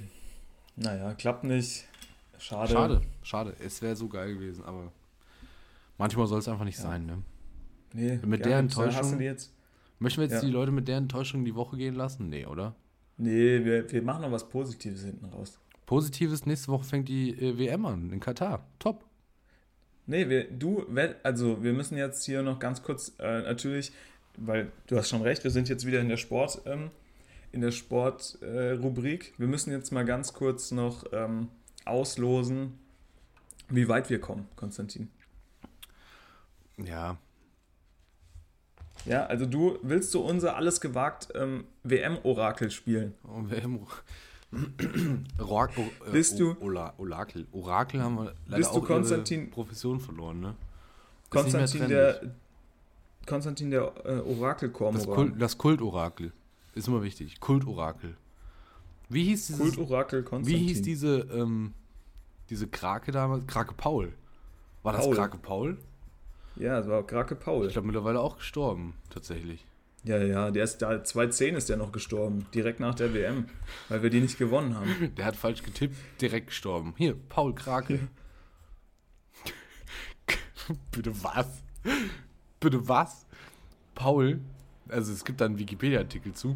Naja, klappt nicht. Schade. Schade, schade. Es wäre so geil gewesen, aber manchmal soll es einfach nicht sein, ne? Nee, Mit der Enttäuschung- die jetzt? Möchten wir jetzt Ja. die Leute mit der Enttäuschung die Woche gehen lassen? Nee, oder? Nee, wir, wir machen noch was Positives hinten raus. Positives, nächste Woche fängt die äh, WM an in Katar. Top. Nee, wir, du, also wir müssen jetzt hier noch ganz kurz, äh, natürlich, weil du hast schon recht, wir sind jetzt wieder in der Sport, ähm, in der Sportrubrik. Äh, wir müssen jetzt mal ganz kurz noch ähm, auslosen, wie weit wir kommen, Konstantin. Ja. Ja, also du willst du unser alles gewagt ähm, WM-Orakel spielen? Und WM. Orakel, äh, Bist du- Ola, Orakel. Orakel haben wir leider Bist du auch Konstantin- Profession verloren, ne? Konstantin der. Konstantin der äh, Orakelkormoran. Das, Kult, das Kultorakel. Ist immer wichtig. Kultorakel. Wie hieß dieses, Kultorakel Wie Konstantin. hieß diese, ähm, diese Krake damals? Krake Paul. War das Paul. Krake Paul? Ja, das war Krake Paul. Ich glaube mittlerweile auch gestorben, tatsächlich. Ja, ja, der ist da 2010 ist der noch gestorben, direkt nach der WM, weil wir die nicht gewonnen haben. Der hat falsch getippt, direkt gestorben. Hier, Paul Krake. Bitte was? Bitte was? Paul, also es gibt da einen Wikipedia-Artikel zu,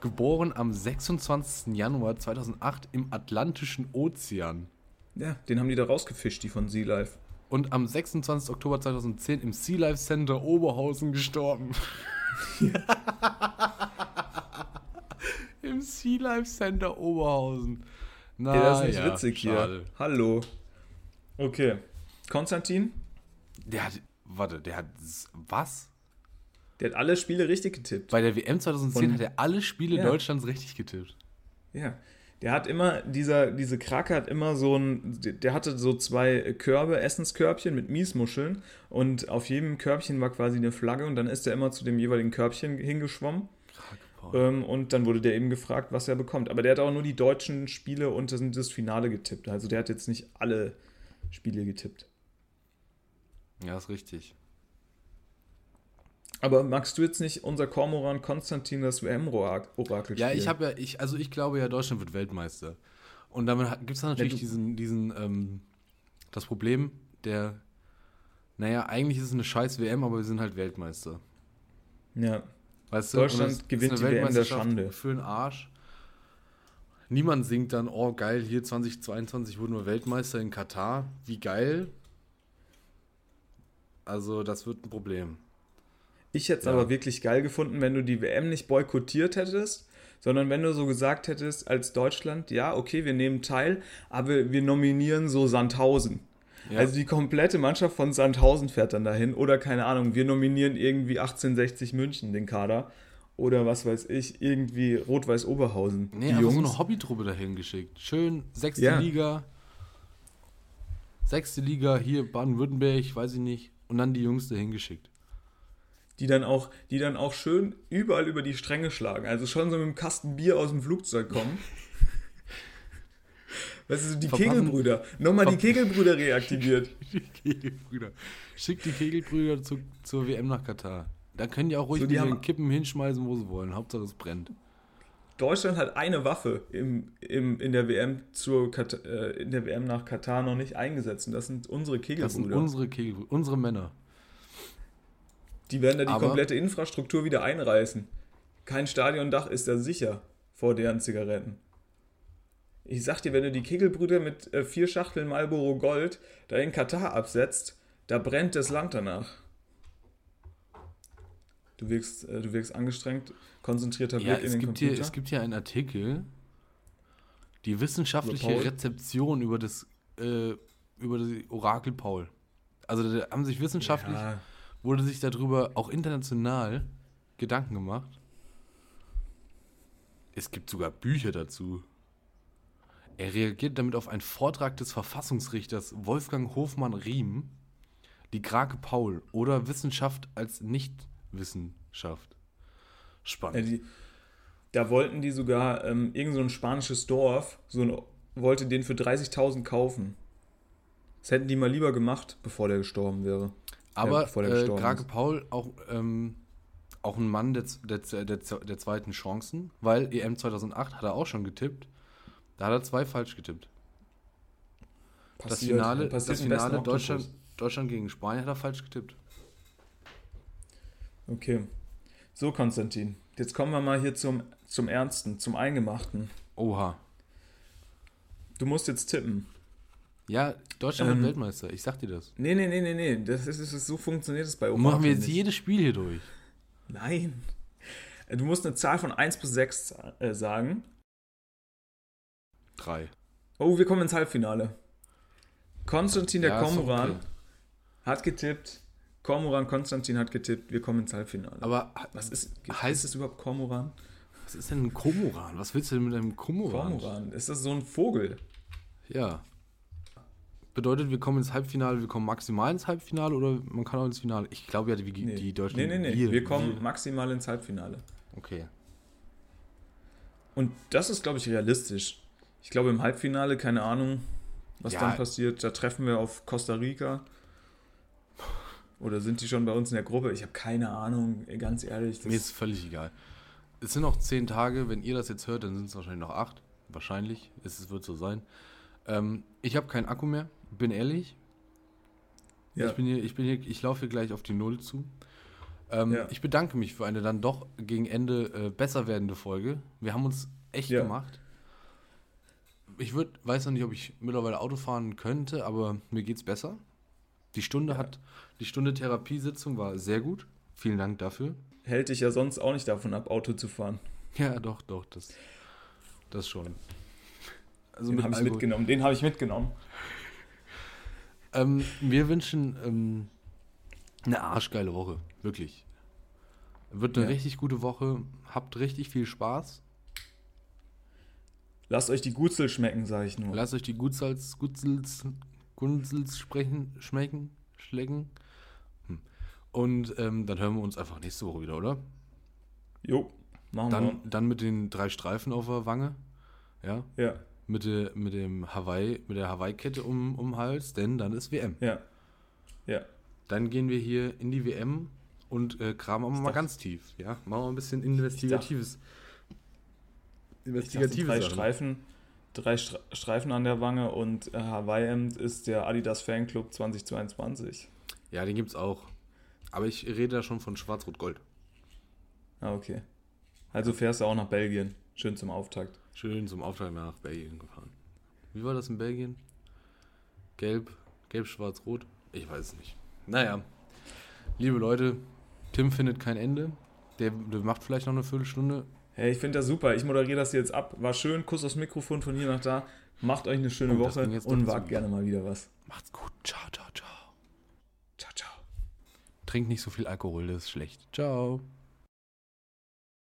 geboren am 26. Januar 2008 im Atlantischen Ozean Ja, den haben die da rausgefischt, die von Sea Life. Und am 26. Oktober 2010 im Sea Life Center Oberhausen gestorben. Im Sea Life Center Oberhausen. Na, Ja, das ist nicht ja, witzig schade. hier. Hallo. Okay. Konstantin, Der hat, warte, der hat, was? der hat alle Spiele richtig getippt. Bei der WM 2010 Von- hat er alle Spiele Ja. Deutschlands richtig getippt. Ja. Der hat immer, dieser, diese Krake hat immer so ein, der hatte so zwei Körbe, Essenskörbchen mit Miesmuscheln und auf jedem Körbchen war quasi eine Flagge und dann ist er immer zu dem jeweiligen Körbchen hingeschwommen ähm, und dann wurde der eben gefragt, was er bekommt. Aber der hat auch nur die deutschen Spiele und das, das Finale getippt. Also der hat jetzt nicht alle Spiele getippt. Ja, ist richtig. Aber magst du jetzt nicht unser Kormoran Konstantin das WM-Orakel Ja, ich habe ja, ich, also ich glaube ja, Deutschland wird Weltmeister. Und damit gibt es natürlich du- diesen, diesen, ähm, das Problem, der, naja, eigentlich ist es eine scheiß WM, aber wir sind halt Weltmeister. Ja. Weißt du? Deutschland gewinnt eine die WM der Schande. Für den Arsch. Niemand singt dann, oh geil, hier 2022 wurden wir Weltmeister in Katar. Wie geil. Also, das wird ein Problem. Ich hätte es Ja. aber wirklich geil gefunden, wenn du die WM nicht boykottiert hättest, sondern wenn du so gesagt hättest als Deutschland, ja, okay, wir nehmen teil, aber wir nominieren so Sandhausen. Ja. Also die komplette Mannschaft von Sandhausen fährt dann dahin oder keine Ahnung, wir nominieren irgendwie 1860 München den Kader oder was weiß ich, irgendwie Rot-Weiß Oberhausen. Nee, die einfach so Jungs, eine Hobbytruppe dahin geschickt. Schön, sechste Ja. Liga. Sechste Liga, hier Baden-Württemberg, weiß ich nicht. Und dann die Jungs dahin geschickt. Die dann auch, die dann auch schön überall über die Stränge schlagen. Also schon so mit einem Kasten Bier aus dem Flugzeug kommen. Weißt du, die Verpassen- Kegelbrüder. Nochmal die Kegelbrüder reaktiviert. Die Kegelbrüder. Schickt die Kegelbrüder zu, zur WM nach Katar. Da können die auch ruhig So, die haben- Kippen hinschmeißen, wo sie wollen. Hauptsache es brennt. Deutschland hat eine Waffe im, im, in, der WM zur Kat äh, in der WM nach Katar noch nicht eingesetzt. Und das sind unsere Das sind Kegelbrüder. unsere Kegelbrüder, unsere Männer. Die werden da die Aber- komplette Infrastruktur wieder einreißen. Kein Stadiondach ist da sicher vor deren Zigaretten. Ich sag dir, wenn du die Kegelbrüder mit äh, vier Schachteln Marlboro Gold da in Katar absetzt, da brennt das Land danach. Du wirkst, äh, du wirkst angestrengt, konzentrierter Blick Ja, in es den gibt, hier, Computer. es gibt hier einen Artikel, die wissenschaftliche? Rezeption über das äh, über das Orakel Paul. Also da haben sich wissenschaftlich, ja, wurde sich darüber auch international Gedanken gemacht. Es gibt sogar Bücher dazu. Er reagiert damit auf einen Vortrag des Verfassungsrichters Wolfgang Hofmann-Riem, die Krake Paul oder Wissenschaft als Nichtwissenschaft. Ja, Spannend. die, da wollten die sogar, ähm, irgend so ein spanisches Dorf, so ein, wollte den für 30.000 kaufen. Das hätten die mal lieber gemacht, bevor der gestorben wäre. Aber äh, Krake. Paul auch, ähm, auch ein Mann der, der, der, der zweiten Chancen, weil EM 2008 hat er auch schon getippt. Da hat er zwei falsch getippt. Das Passiert- Finale, das im besten Finale Deutschland. Deutschland gegen Spanien hat er falsch getippt. Okay. So, Konstantin. Jetzt kommen wir mal hier zum, zum Ernsten, zum Eingemachten. Oha. Du musst jetzt tippen. Ja, Deutschland Ähm, wird Weltmeister, ich sag dir das. Nee, nee, nee, nee, nee. Das ist, das ist, so funktioniert es bei Oma. machen wir jetzt nicht. jedes Spiel hier durch. Nein. Du musst eine Zahl von 1 bis 6 äh, sagen. Drei. Oh, wir kommen ins Halbfinale. Konstantin der Ja, Komoran okay. hat getippt. Kormoran Konstantin hat getippt. Wir kommen ins Halbfinale. Aber was ist, heißt- es überhaupt Kormoran? was ist denn ein Komoran? Was willst du denn mit einem Komoran? Kormoran. Ist das so ein Vogel? Ja. Bedeutet, wir kommen ins Halbfinale, wir kommen maximal ins Halbfinale oder man kann auch ins Finale? Ich glaube ja, die, Nee. die Deutschen. nee, nee, nee. Wir, Wir, kommen maximal ins Halbfinale. Okay. Und das ist, glaube ich, realistisch. Ich glaube, im Halbfinale, keine Ahnung, was Ja. dann passiert. Da treffen wir auf Costa Rica. Oder sind die schon bei uns in der Gruppe? Ich habe keine Ahnung, ganz ehrlich. Mir ist völlig egal. Es sind noch zehn Tage, wenn ihr das jetzt hört, dann sind es wahrscheinlich noch acht. Wahrscheinlich. Es wird so sein. Ähm, ich habe keinen Akku mehr, bin ehrlich. ja, Ich bin hier, ich bin hier, ich laufe hier gleich auf die Null zu. Ähm, Ja. Ich bedanke mich für eine dann doch gegen Ende äh, besser werdende Folge. Wir haben uns echt Ja. gemacht. Ich würd, weiß noch nicht, ob ich mittlerweile Auto fahren könnte, aber mir geht's besser. Die Stunde hat, die Stunde Therapiesitzung war sehr gut. Vielen Dank dafür. hält dich ja sonst auch nicht davon ab, Auto zu fahren. Ja, doch, doch, das, das schon. Also Den habe ich mitgenommen. Den habe ich mitgenommen. Ähm, wir wünschen ähm, eine arschgeile Woche, wirklich. Wird eine Ja. richtig gute Woche. Habt richtig viel Spaß. Lasst euch die Gutzel schmecken, sage ich nur. Lasst euch die Gutsalz, Gutzels, Gunzels sprechen, schmecken, schlecken. Hm. Und ähm, dann hören wir uns einfach nächste Woche wieder, oder? Jo, machen Dann, dann mit den drei Streifen auf der Wange. Ja. wir. Ja, Mit, der, mit dem Hawaii, mit der Hawaii-Kette um, um Hals, denn dann ist WM. ja, ja. Dann gehen wir hier in die WM und äh, kramen auch mal dachte- ganz tief. Ja, machen wir ein bisschen investigatives. Dachte, Investigative drei Sachen. Streifen, drei Stre Streifen an der Wange und äh, Hawaii-Hemd ist der Adidas Fanclub 2022. Ja, den gibt's auch. Aber ich rede da schon von Schwarz-Rot-Gold. Ah, okay. Also fährst du auch nach Belgien. Schön zum Auftakt. Schön zum Auftrag nach Belgien gefahren. Wie war das in Belgien? Gelb, gelb, schwarz, rot? Ich weiß es nicht. Naja, liebe Leute, Tim findet kein Ende. Der, der macht vielleicht noch eine Viertelstunde. Hey, ich finde das super. Ich moderiere das jetzt ab. War schön. Kuss aufs Mikrofon von hier nach da. Macht euch eine schöne das Woche und wagt gerne mal wieder was. Macht's gut. Ciao, ciao, ciao. Ciao, ciao. Trinkt nicht so viel Alkohol, das ist schlecht. Ciao.